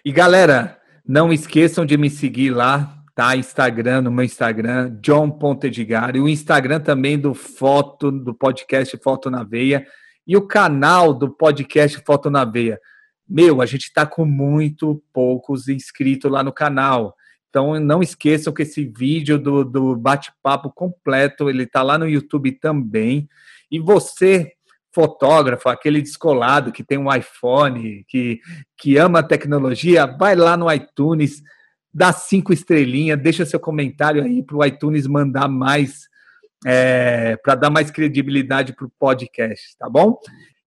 E galera, não esqueçam de me seguir lá, tá? Instagram, no meu Instagram, john.edgar, e o Instagram também do Foto, do podcast Foto na Veia, e o canal do podcast Foto na Veia. Meu, a gente está com muito poucos inscritos lá no canal. Então não esqueçam que esse vídeo do, do bate-papo completo, ele está lá no YouTube também. E você, fotógrafo, aquele descolado que tem um iPhone, que, que ama a tecnologia, vai lá no iTunes, dá cinco estrelinhas, deixa seu comentário aí para o iTunes mandar mais, é, para dar mais credibilidade para o podcast, tá bom?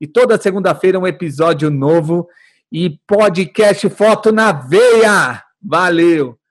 E toda segunda-feira um episódio novo e podcast Foto na Veia. Valeu!